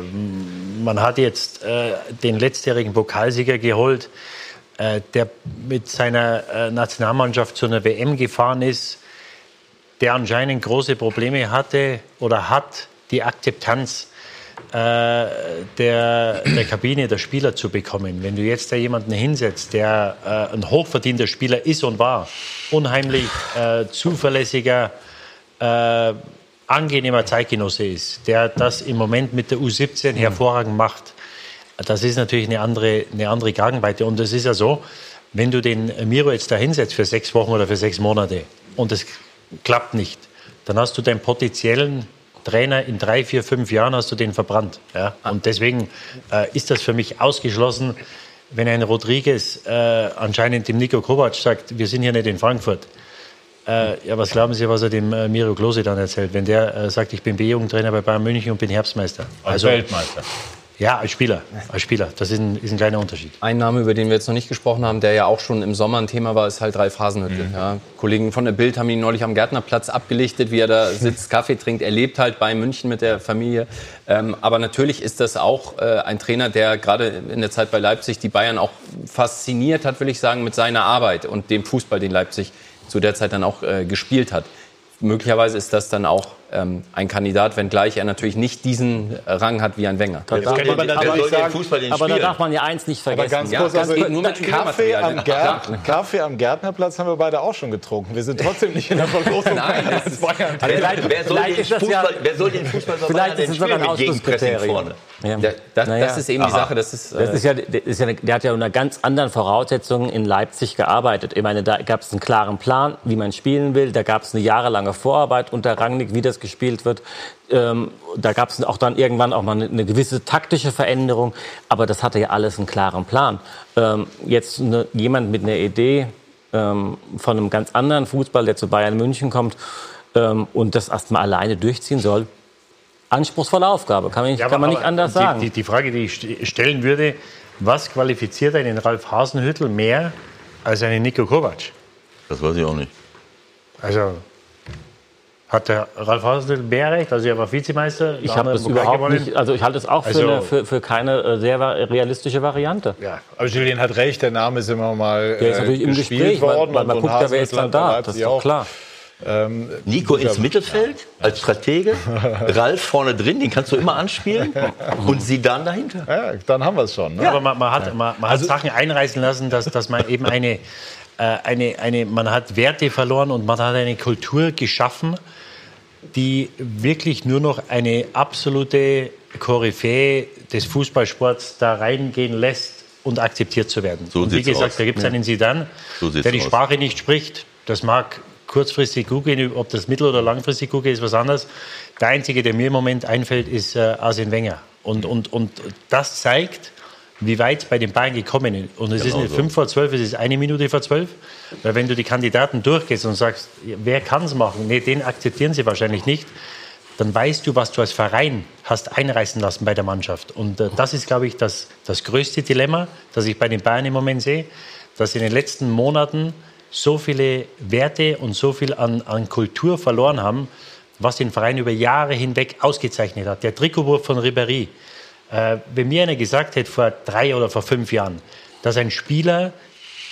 man hat jetzt äh, den letztjährigen Pokalsieger geholt, äh, der mit seiner äh, Nationalmannschaft zu einer WM gefahren ist, der anscheinend große Probleme hatte oder hat, die Akzeptanz äh, der, der Kabine der Spieler zu bekommen. Wenn du jetzt da jemanden hinsetzt, der äh, ein hochverdienter Spieler ist und war, unheimlich äh, zuverlässiger, äh, angenehmer Zeitgenosse ist, der das im Moment mit der U17 hervorragend macht, das ist natürlich eine andere, eine andere Kragenweite. Und es ist ja so, wenn du den Miro jetzt da hinsetzt für sechs Wochen oder für sechs Monate und es klappt nicht, dann hast du deinen potenziellen Trainer in drei, vier, fünf Jahren hast du den verbrannt. Ja? Und deswegen äh, ist das für mich ausgeschlossen, wenn ein Rodriguez äh, anscheinend dem Nico Kovac sagt, wir sind hier nicht in Frankfurt. Äh, ja, was glauben Sie, was er dem äh, Miro Klose dann erzählt, wenn der äh, sagt, ich bin B-Jugendtrainer bei Bayern München und bin Herbstmeister? Als Weltmeister. Ja, als Spieler. Als Spieler. Das ist ein, ist ein kleiner Unterschied. Ein Name, über den wir jetzt noch nicht gesprochen haben, der ja auch schon im Sommer ein Thema war, ist halt Ralf Hasenhüttl. Mhm. Ja, Kollegen von der Bild haben ihn neulich am Gärtnerplatz abgelichtet, wie er da sitzt, Kaffee trinkt. Er lebt halt bei München mit der Familie. Ähm, aber natürlich ist das auch äh, ein Trainer, der gerade in der Zeit bei Leipzig die Bayern auch fasziniert hat, will ich sagen, mit seiner Arbeit und dem Fußball, den Leipzig zu der Zeit dann auch äh, gespielt hat. möglicherweise ist das dann auch ähm, ein Kandidat, wenngleich er natürlich nicht diesen Rang hat wie ein Wenger. Da darf man, aber, aber da darf man ja eins nicht vergessen. Aber ganz kurz, ja, also, geht nur mit Kaffee, am Spielermaterial. Gärtner, Kaffee am Gärtnerplatz haben wir beide auch schon getrunken. Wir sind trotzdem nicht in der Verlosung. Nein, das als Bayern. Wer, wer, soll den ist Fußball, ja- wer soll den Fußball so Vielleicht ist es ein Ausschlusskriterium. Ja. Ja, das, Naja. das ist eben die Aha. Sache. Das ist, Das äh, ist ja, das ist ja, der hat ja unter ganz anderen Voraussetzungen in Leipzig gearbeitet. Ich meine, da gab es einen klaren Plan, wie man spielen will. Da gab es eine jahrelange Vorarbeit unter Rangnick, wie das gespielt wird. Ähm, da gab es auch dann irgendwann auch mal eine, eine gewisse taktische Veränderung. Aber das hatte ja alles einen klaren Plan. Ähm, jetzt eine, jemand mit einer Idee ähm, von einem ganz anderen Fußball, der zu Bayern München kommt ähm, und das erstmal alleine durchziehen soll. Anspruchsvolle Aufgabe, kann man nicht, Ja, kann man nicht anders sagen. Die, die, die Frage, die ich st- stellen würde, was qualifiziert einen Ralf Hasenhüttl mehr als einen Nico Kovac? Das weiß ich auch nicht. Also hat der Ralf Hasenhüttl mehr Recht? Also er war Vizemeister. Ich habe das überhaupt gewonnen. nicht, also ich halte es auch für, Also- eine, für, für keine äh, sehr realistische Variante. Ja, aber Julian hat recht, der Name ist immer mal Der ist äh, natürlich im gespielt Gespräch, worden. weil man und guckt ja, wer ist dann da. Das ist doch auch. klar. Ähm, Nico ins Mittelfeld als Stratege, Ralf vorne drin, den kannst du immer anspielen und sie dann dahinter. Ja, dann haben wir es schon. Ne? Aber man, man hat, man, man Also hat Sachen einreißen lassen, dass, dass man eben eine, äh, eine, eine, man hat Werte verloren und man hat eine Kultur geschaffen, die wirklich nur noch eine absolute Koryphäe des Fußballsports da reingehen lässt und akzeptiert zu werden. So und wie gesagt, aus. da gibt es Ja. einen Sidan, So der die aus. Sprache nicht spricht. Das mag kurzfristig gut gehen, ob das mittel- oder langfristig gut geht, ist was anderes. Der Einzige, der mir im Moment einfällt, ist äh, Arsene Wenger. Und, und, und das zeigt, wie weit bei den Bayern gekommen ist. Und es ist Genau nicht so. fünf vor zwölf, es ist eine Minute vor zwölf. Weil wenn du die Kandidaten durchgehst und sagst, wer kann es machen, nee, den akzeptieren sie wahrscheinlich nicht, dann weißt du, was du als Verein hast einreißen lassen bei der Mannschaft. Und äh, das ist, glaube ich, das, das größte Dilemma, das ich bei den Bayern im Moment sehe, dass in den letzten Monaten so viele Werte und so viel an, an Kultur verloren haben, was den Verein über Jahre hinweg ausgezeichnet hat. Der Trikotwurf von Ribéry. Äh, wenn mir einer gesagt hätte vor drei oder vor fünf Jahren, dass ein Spieler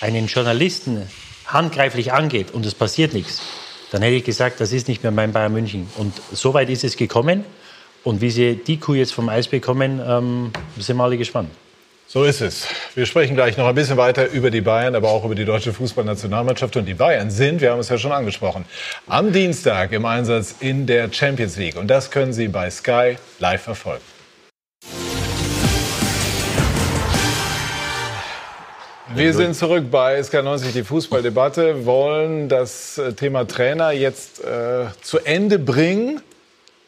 einen Journalisten handgreiflich angeht und es passiert nichts, dann hätte ich gesagt, das ist nicht mehr mein Bayern München. Und so weit ist es gekommen. Und wie sie die Kuh jetzt vom Eis bekommen, ähm, sind wir alle gespannt. So ist es. Wir sprechen gleich noch ein bisschen weiter über die Bayern, aber auch über die deutsche Fußballnationalmannschaft. Und die Bayern sind, wir haben es ja schon angesprochen, am Dienstag im Einsatz in der Champions League. Und das können Sie bei Sky live verfolgen. Wir sind zurück bei SK90, die Fußballdebatte, wollen das äh, Thema Trainer jetzt äh, zu Ende bringen.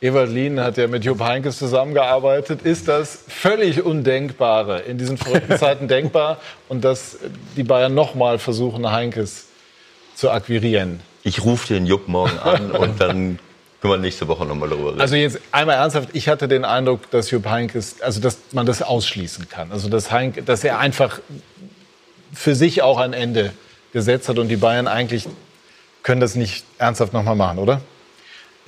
Ewald Lien hat ja mit Jupp Heynckes zusammengearbeitet. Ist das völlig Undenkbare, in diesen verrückten Zeiten denkbar und dass die Bayern nochmal versuchen, Heinkes zu akquirieren? Ich rufe den Jupp morgen an und dann können wir nächste Woche nochmal darüber reden. Also jetzt einmal ernsthaft, ich hatte den Eindruck, dass Jupp Heynckes, also dass man das ausschließen kann. Also dass, Heynck, dass er einfach für sich auch ein Ende gesetzt hat und die Bayern eigentlich können das nicht ernsthaft nochmal machen, oder?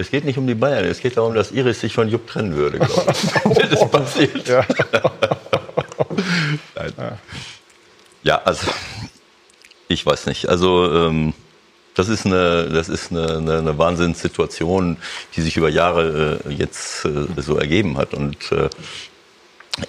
Es geht nicht um die Bayern, es geht darum, dass Iris sich von Jupp trennen würde, glaube ich. das passiert. Ja. Ja, also ich weiß nicht. Also ähm, das ist eine, das ist eine, eine, eine Wahnsinnssituation, die sich über Jahre äh, jetzt äh, so ergeben hat. Und äh,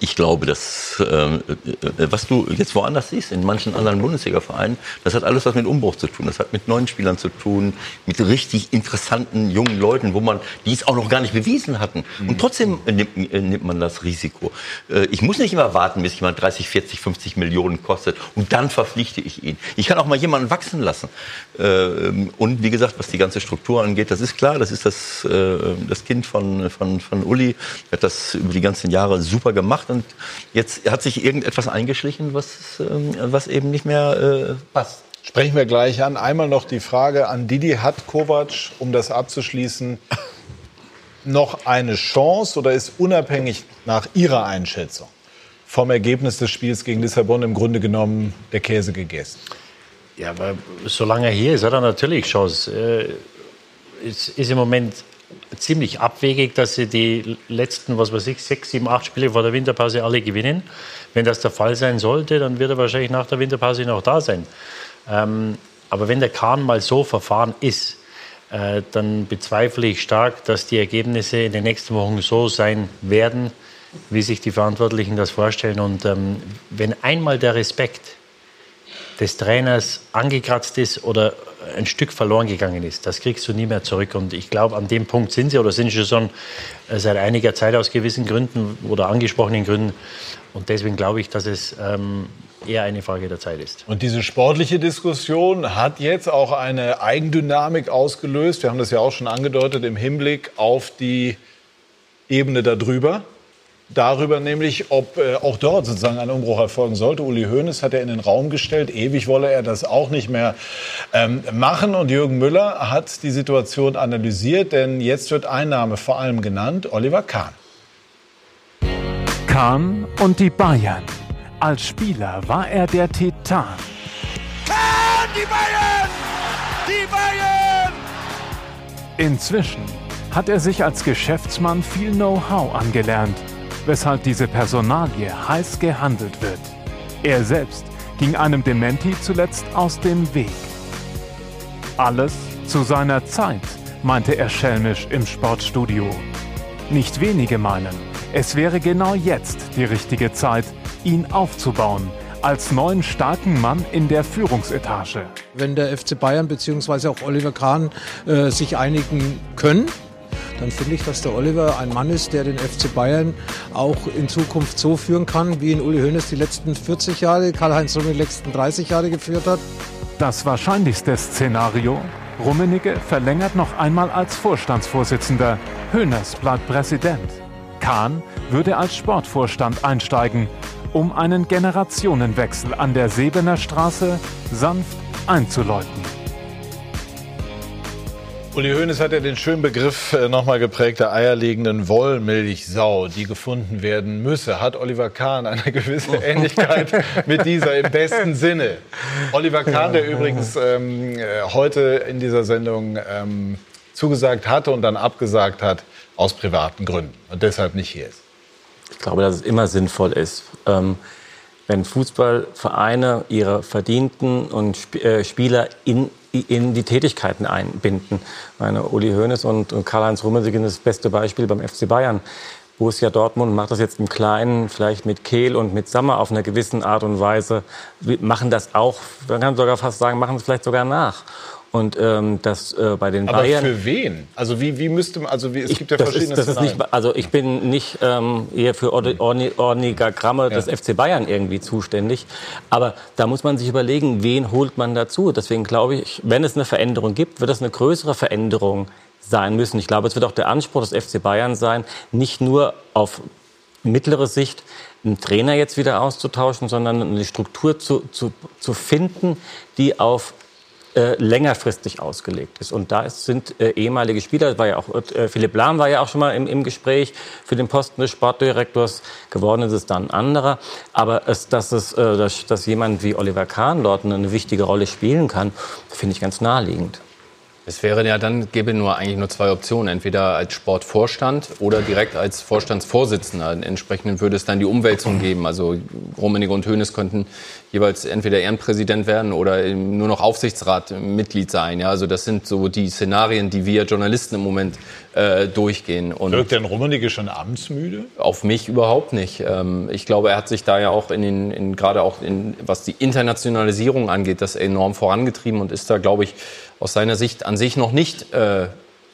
ich glaube, dass ähm, äh, was du jetzt woanders siehst, in manchen anderen Bundesliga-Vereinen, das hat alles was mit Umbruch zu tun. Das hat mit neuen Spielern zu tun, mit richtig interessanten jungen Leuten, wo man die es auch noch gar nicht bewiesen hatten. Und trotzdem nimmt, äh, nimmt man das Risiko. Äh, ich muss nicht immer warten, bis jemand 30, 40, 50 Millionen kostet und dann verpflichte ich ihn. Ich kann auch mal jemanden wachsen lassen. Äh, und wie gesagt, was die ganze Struktur angeht, das ist klar, das ist das, äh, das Kind von, von, von Uli, Er hat das über die ganzen Jahre super gemacht und jetzt hat sich irgendetwas eingeschlichen, was, ähm, was eben nicht mehr äh, passt. Sprechen wir gleich an. Einmal noch die Frage an Didi. Hat Kovac, um das abzuschließen, noch eine Chance oder ist unabhängig nach Ihrer Einschätzung vom Ergebnis des Spiels gegen Lissabon im Grunde genommen der Käse gegessen? Ja, aber solange er hier ist, hat er natürlich Chance. Äh, Es ist im Moment ziemlich abwegig, dass sie die letzten, was weiß ich, sechs, sieben, acht Spiele vor der Winterpause alle gewinnen. Wenn das der Fall sein sollte, dann wird er wahrscheinlich nach der Winterpause noch da sein. Ähm, aber wenn der Kahn mal so verfahren ist, äh, dann bezweifle ich stark, dass die Ergebnisse in den nächsten Wochen so sein werden, wie sich die Verantwortlichen das vorstellen. Und ähm, wenn einmal der Respekt des Trainers angekratzt ist oder ein Stück verloren gegangen ist, das kriegst du nie mehr zurück. Und ich glaube, an dem Punkt sind sie oder sind sie schon seit einiger Zeit aus gewissen Gründen oder angesprochenen Gründen. Und deswegen glaube ich, dass es ähm, eher eine Frage der Zeit ist. Und diese sportliche Diskussion hat jetzt auch eine Eigendynamik ausgelöst. Wir haben das ja auch schon angedeutet im Hinblick auf die Ebene darüber. Darüber nämlich, ob äh, auch dort sozusagen ein Umbruch erfolgen sollte. Uli Hoeneß hat ja in den Raum gestellt, ewig wolle er das auch nicht mehr ähm, machen. Und Jürgen Müller hat die Situation analysiert, denn jetzt wird ein Name vor allem genannt, Oliver Kahn. Kahn und die Bayern. Als Spieler war er der Titan. Kahn, die Bayern! Die Bayern! Inzwischen hat er sich als Geschäftsmann viel Know-how angelernt, weshalb diese Personalie heiß gehandelt wird. Er selbst ging einem Dementi zuletzt aus dem Weg. Alles zu seiner Zeit, meinte er schelmisch im Sportstudio. Nicht wenige meinen, es wäre genau jetzt die richtige Zeit, ihn aufzubauen als neuen starken Mann in der Führungsetage. Wenn der FC Bayern bzw. auch Oliver Kahn äh, sich einigen können, dann finde ich, dass der Oliver ein Mann ist, der den FC Bayern auch in Zukunft so führen kann, wie ihn Uli Hoeneß die letzten 40 Jahre, Karl-Heinz Rummenigge die letzten 30 Jahre geführt hat. Das wahrscheinlichste Szenario? Rummenigge verlängert noch einmal als Vorstandsvorsitzender. Hoeneß bleibt Präsident. Kahn würde als Sportvorstand einsteigen, um einen Generationenwechsel an der Sebener Straße sanft einzuläuten. Uli Hoeneß hat ja den schönen Begriff äh, nochmal geprägt der eierlegenden Wollmilchsau, die gefunden werden müsse. Hat Oliver Kahn eine gewisse Ähnlichkeit mit dieser im besten Sinne? Oliver Kahn, der übrigens ähm, äh, heute in dieser Sendung ähm, zugesagt hatte und dann abgesagt hat aus privaten Gründen und deshalb nicht hier ist. Ich glaube, dass es immer sinnvoll ist, ähm, wenn Fußballvereine ihre Verdienten und äh, Spieler in in die Tätigkeiten einbinden. Meine Uli Hoeneß und, Karl-Heinz Rummenigge sind das beste Beispiel beim FC Bayern. Borussia Dortmund macht das jetzt im Kleinen, vielleicht mit Kehl und mit Sammer auf einer gewissen Art und Weise. Wir machen das auch, man kann sogar fast sagen, machen es vielleicht sogar nach. Und ähm, das äh, bei den Aber Bayern. für wen? Also wie, wie müsste man, also wie, es Ich- gibt ja das verschiedene ist, das ist nicht. Also ich bin nicht ähm, hier für Ordi- Orni- Organigramme des FC Bayern irgendwie zuständig. Aber da muss man sich überlegen, wen holt man dazu. Deswegen glaube ich, wenn es eine Veränderung gibt, wird es eine größere Veränderung sein müssen. Ich glaube, es wird auch der Anspruch des FC Bayern sein, nicht nur auf mittlere Sicht einen Trainer jetzt wieder auszutauschen, sondern eine Struktur zu, zu, zu finden, die auf äh, längerfristig ausgelegt ist. Und da sind äh, ehemalige Spieler, war ja auch, äh, Philipp Lahm war ja auch schon mal im, im Gespräch für den Posten des Sportdirektors, geworden ist es dann anderer. Aber es, dass, es, äh, dass, dass jemand wie Oliver Kahn dort eine wichtige Rolle spielen kann, finde ich ganz naheliegend. Es wäre ja dann, gäbe nur eigentlich nur zwei Optionen. Entweder als Sportvorstand oder direkt als Vorstandsvorsitzender. Entsprechend würde es dann die Umwälzung geben. Also Rummenigge und Hoeneß könnten jeweils entweder Ehrenpräsident werden oder nur noch Aufsichtsratmitglied sein. Ja, also das sind so die Szenarien, die wir Journalisten im Moment äh, durchgehen. Und Wirkt denn Rummenigge schon amtsmüde? auf mich überhaupt nicht. Ähm, Ich glaube, er hat sich da ja auch in den, in, gerade auch in, was die Internationalisierung angeht, das enorm vorangetrieben und ist da, glaube ich, aus seiner Sicht an sich noch nicht äh,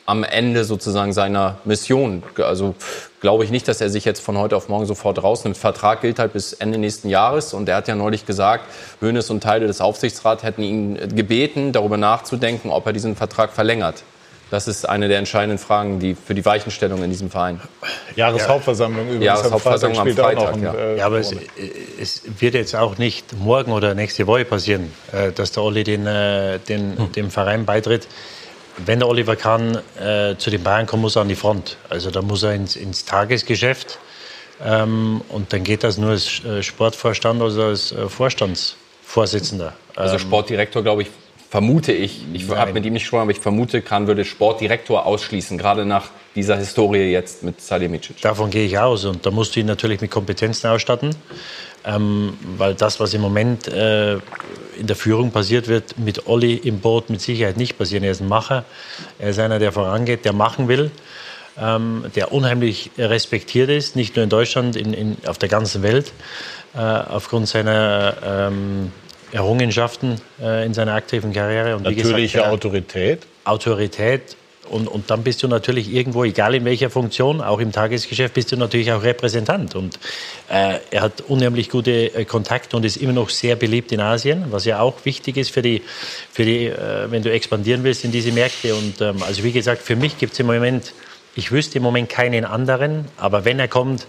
am Ende sozusagen seiner Mission. Also glaube ich nicht, dass er sich jetzt von heute auf morgen sofort rausnimmt. Vertrag gilt halt bis Ende nächsten Jahres und er hat ja neulich gesagt, Hönes und Teile des Aufsichtsrats hätten ihn gebeten, darüber nachzudenken, ob er diesen Vertrag verlängert. Das ist eine der entscheidenden Fragen, die für die Weichenstellung in diesem Verein. Jahreshauptversammlung übrigens. Jahreshauptversammlung am spielt auch Freitag, noch ja. äh, Ja, aber es, es wird jetzt auch nicht morgen oder nächste Woche passieren, äh, dass der Olli den, äh, den, dem Verein beitritt. Wenn der Oliver Kahn äh, zu den Bayern kommt, muss er an die Front. Also da muss er ins, ins Tagesgeschäft. Ähm, und dann geht das nur als äh, Sportvorstand oder als äh, Vorstandsvorsitzender. Also Ähm, Sportdirektor, glaube ich, vermute ich, ich habe mit ihm nicht gesprochen, aber ich vermute, Kahn würde Sportdirektor ausschließen, gerade nach dieser Historie jetzt mit Salihamidzic. Davon gehe ich aus. Und da musst du ihn natürlich mit Kompetenzen ausstatten. Ähm, weil das, was im Moment äh, in der Führung passiert, wird mit Olli im Boot mit Sicherheit nicht passieren. Er ist ein Macher, er ist einer, der vorangeht, der machen will, ähm, der unheimlich respektiert ist, nicht nur in Deutschland, in, in, auf der ganzen Welt, äh, aufgrund seiner ähm, Errungenschaften äh, in seiner aktiven Karriere. Und Natürliche gesagt, Autorität. Autorität und, und dann bist du natürlich irgendwo, egal in welcher Funktion, auch im Tagesgeschäft, bist du natürlich auch Repräsentant. Und äh, er hat unheimlich gute äh, Kontakte und ist immer noch sehr beliebt in Asien, was ja auch wichtig ist für die, für die äh, wenn du expandieren willst in diese Märkte. Und ähm, also wie gesagt, für mich gibt es im Moment, ich wüsste im Moment keinen anderen, aber wenn er kommt,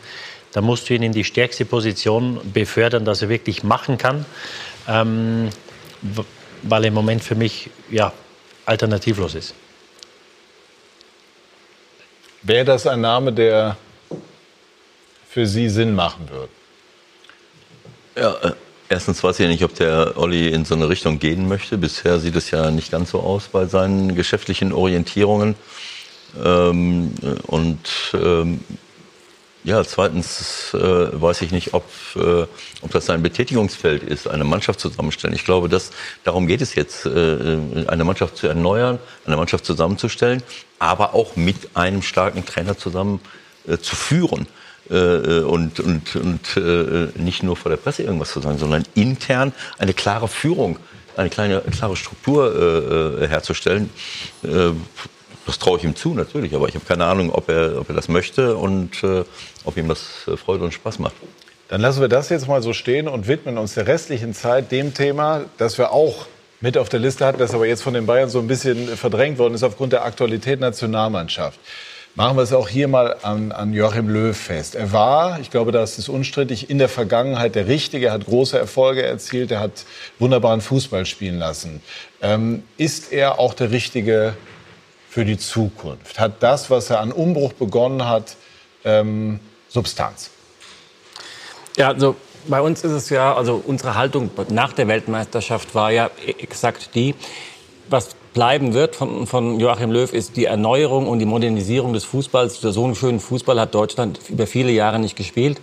dann musst du ihn in die stärkste Position befördern, dass er wirklich machen kann. Ähm, weil er im Moment für mich ja, alternativlos ist. Wäre das ein Name, der für Sie Sinn machen würde? Ja, äh, erstens weiß ich ja nicht, ob der Olli in so eine Richtung gehen möchte. Bisher sieht es ja nicht ganz so aus bei seinen geschäftlichen Orientierungen. Ähm, und ähm, ja, zweitens äh, weiß ich nicht, ob, äh, ob das ein Betätigungsfeld ist, eine Mannschaft zusammenstellen. Ich glaube, dass, darum geht es jetzt, äh, eine Mannschaft zu erneuern, eine Mannschaft zusammenzustellen, aber auch mit einem starken Trainer zusammen äh, zu führen. Äh, äh und, und, und äh, nicht nur vor der Presse irgendwas zu sagen, sondern intern eine klare Führung, eine kleine, klare Struktur äh, herzustellen. Äh, das traue ich ihm zu, natürlich, aber ich habe keine Ahnung, ob er, ob er das möchte und äh, ob ihm das äh, Freude und Spaß macht. Dann lassen wir das jetzt mal so stehen und widmen uns der restlichen Zeit dem Thema, das wir auch mit auf der Liste hatten, das aber jetzt von den Bayern so ein bisschen verdrängt worden ist aufgrund der Aktualität Nationalmannschaft. Machen wir es auch hier mal an, an Joachim Löw fest. Er war, ich glaube, das ist unstrittig, in der Vergangenheit der Richtige. Er hat große Erfolge erzielt. Er hat wunderbaren Fußball spielen lassen. Ähm, ist er auch der Richtige für die Zukunft? Hat das, was er an Umbruch begonnen hat, ähm, Substanz? Ja, also bei uns ist es ja, also unsere Haltung nach der Weltmeisterschaft war ja exakt die, was bleiben wird von, von Joachim Löw, ist die Erneuerung und die Modernisierung des Fußballs. So einen schönen Fußball hat Deutschland über viele Jahre nicht gespielt.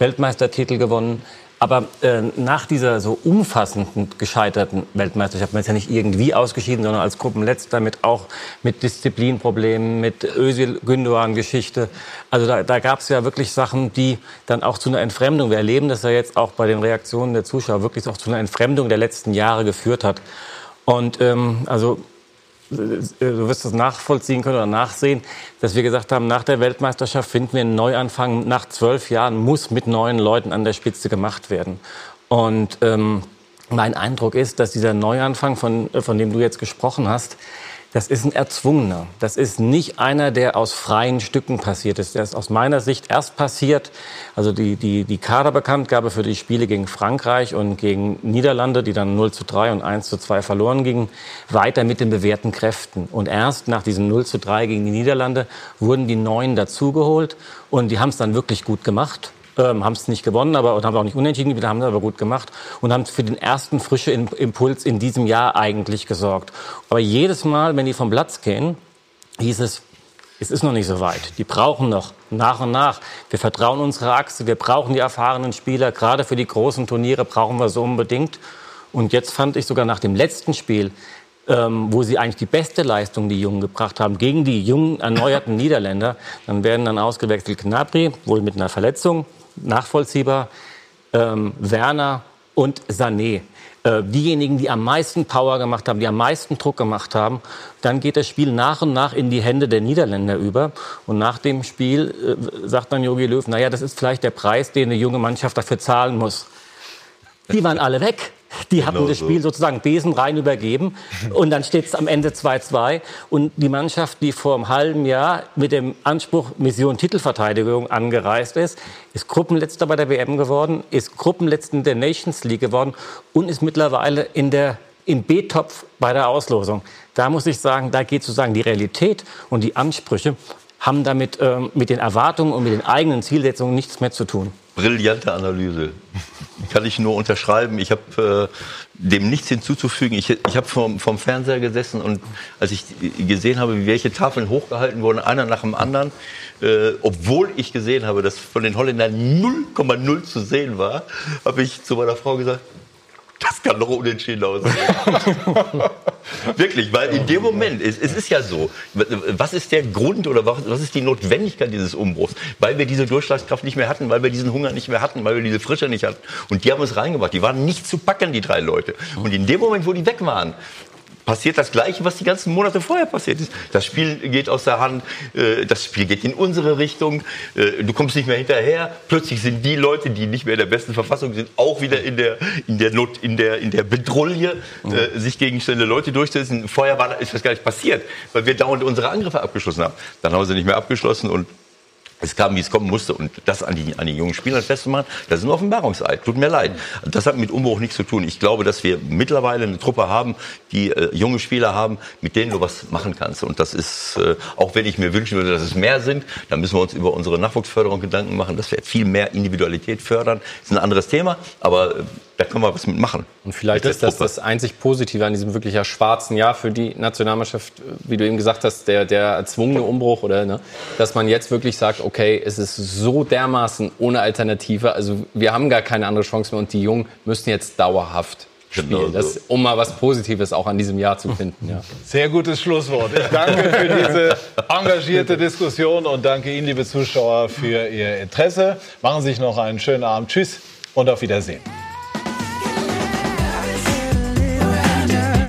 Weltmeistertitel gewonnen, aber äh, nach dieser so umfassenden gescheiterten Weltmeisterschaft, man ist ja nicht irgendwie ausgeschieden, sondern als Gruppenletzter mit auch mit Disziplinproblemen, mit Özil Gündogan Geschichte. Also da, da gab es ja wirklich Sachen, die dann auch zu einer Entfremdung. Wir erleben das ja jetzt auch bei den Reaktionen der Zuschauer wirklich auch zu einer Entfremdung der letzten Jahre geführt hat. Und ähm, also du wirst das nachvollziehen können oder nachsehen, dass wir gesagt haben, nach der Weltmeisterschaft finden wir einen Neuanfang. Nach zwölf Jahren muss mit neuen Leuten an der Spitze gemacht werden. Und ähm, mein Eindruck ist, dass dieser Neuanfang, von, von dem du jetzt gesprochen hast, das ist ein erzwungener. Das ist nicht einer, der aus freien Stücken passiert ist. Der ist aus meiner Sicht erst passiert, also die, die, die Kaderbekanntgabe für die Spiele gegen Frankreich und gegen Niederlande, die dann 0 zu 3 und 1 zu 2 verloren gingen, weiter mit den bewährten Kräften. Und erst nach diesem 0 zu 3 gegen die Niederlande wurden die Neuen dazugeholt und die haben es dann wirklich gut gemacht ähm, haben es nicht gewonnen, aber und haben auch nicht unentschieden, wieder haben es aber gut gemacht und haben für den ersten frischen Impuls in diesem Jahr eigentlich gesorgt. Aber jedes Mal, wenn die vom Platz gehen, hieß es, es ist noch nicht so weit. Die brauchen noch nach und nach. Wir vertrauen unserer Achse, wir brauchen die erfahrenen Spieler. Gerade für die großen Turniere brauchen wir so unbedingt. Und jetzt fand ich sogar nach dem letzten Spiel, ähm, wo sie eigentlich die beste Leistung die Jungen gebracht haben, gegen die jungen, erneuerten Niederländer, dann werden dann ausgewechselt Knabri, wohl mit einer Verletzung, nachvollziehbar, ähm, Werner und Sané. Äh, diejenigen, die am meisten Power gemacht haben, die am meisten Druck gemacht haben, dann geht das Spiel nach und nach in die Hände der Niederländer über. Und nach dem Spiel äh, sagt dann Jogi Löw, naja, das ist vielleicht der Preis, den eine junge Mannschaft dafür zahlen muss. Die waren alle weg. Die hatten genau das Spiel so. sozusagen besenrein übergeben. Und dann steht es am Ende 2-2. Und die Mannschaft, die vor einem halben Jahr mit dem Anspruch Mission Titelverteidigung angereist ist, ist Gruppenletzter bei der WM geworden, ist Gruppenletzter in der Nations League geworden und ist mittlerweile in der im B-Topf bei der Auslosung. Da muss ich sagen, da geht sozusagen die Realität und die Ansprüche haben damit ähm, mit den Erwartungen und mit den eigenen Zielsetzungen nichts mehr zu tun. Brillante Analyse. Kann ich nur unterschreiben. Ich habe äh, dem nichts hinzuzufügen. Ich, ich habe vom, vom Fernseher gesessen und als ich gesehen habe, welche Tafeln hochgehalten wurden, einer nach dem anderen, äh, obwohl ich gesehen habe, dass von den Holländern 0,0 zu sehen war, habe ich zu meiner Frau gesagt, das kann doch unentschieden aussehen. Wirklich, weil in dem Moment, es, es, ist ja so, was ist der Grund oder was, was ist die Notwendigkeit dieses Umbruchs? Weil wir diese Durchschlagskraft nicht mehr hatten, weil wir diesen Hunger nicht mehr hatten, weil wir diese Frische nicht hatten. Und die haben uns reingebracht. Die waren nicht zu packen, die drei Leute. Und in dem Moment, wo die weg waren, passiert das Gleiche, was die ganzen Monate vorher passiert ist. Das Spiel geht aus der Hand, äh, das Spiel geht in unsere Richtung, äh, du kommst nicht mehr hinterher. Plötzlich sind die Leute, die nicht mehr in der besten Verfassung sind, auch wieder in der, in der, Not, in der, in der Bedrulle, äh, sich gegen schnelle Leute durchzusetzen. Vorher war, ist das gar nicht passiert, weil wir dauernd unsere Angriffe abgeschlossen haben. Dann haben wir sie nicht mehr abgeschlossen und es kam, wie es kommen musste. Und das an die, an die jungen Spieler festzumachen, das ist ein Offenbarungseid. Tut mir leid. Das hat mit Umbruch nichts zu tun. Ich glaube, dass wir mittlerweile eine Truppe haben, die äh, junge Spieler haben, mit denen du was machen kannst. Und das ist, äh, auch wenn ich mir wünschen würde, dass es mehr sind, dann müssen wir uns über unsere Nachwuchsförderung Gedanken machen, dass wir viel mehr Individualität fördern. Das ist ein anderes Thema, aber äh, da können wir was mitmachen. Und vielleicht ist das das einzig Positive an diesem wirklich ja schwarzen Jahr für die Nationalmannschaft, wie du eben gesagt hast, der, der erzwungene Umbruch oder, ne, dass man jetzt wirklich sagt, okay, es ist so dermaßen ohne Alternative, also wir haben gar keine andere Chance mehr und die Jungen müssen jetzt dauerhaft spielen, genau das, um mal was Positives auch an diesem Jahr zu finden. Ja. Sehr gutes Schlusswort. Ich danke für diese engagierte Diskussion und danke Ihnen, liebe Zuschauer, für Ihr Interesse. Machen Sie sich noch einen schönen Abend. Tschüss und auf Wiedersehen.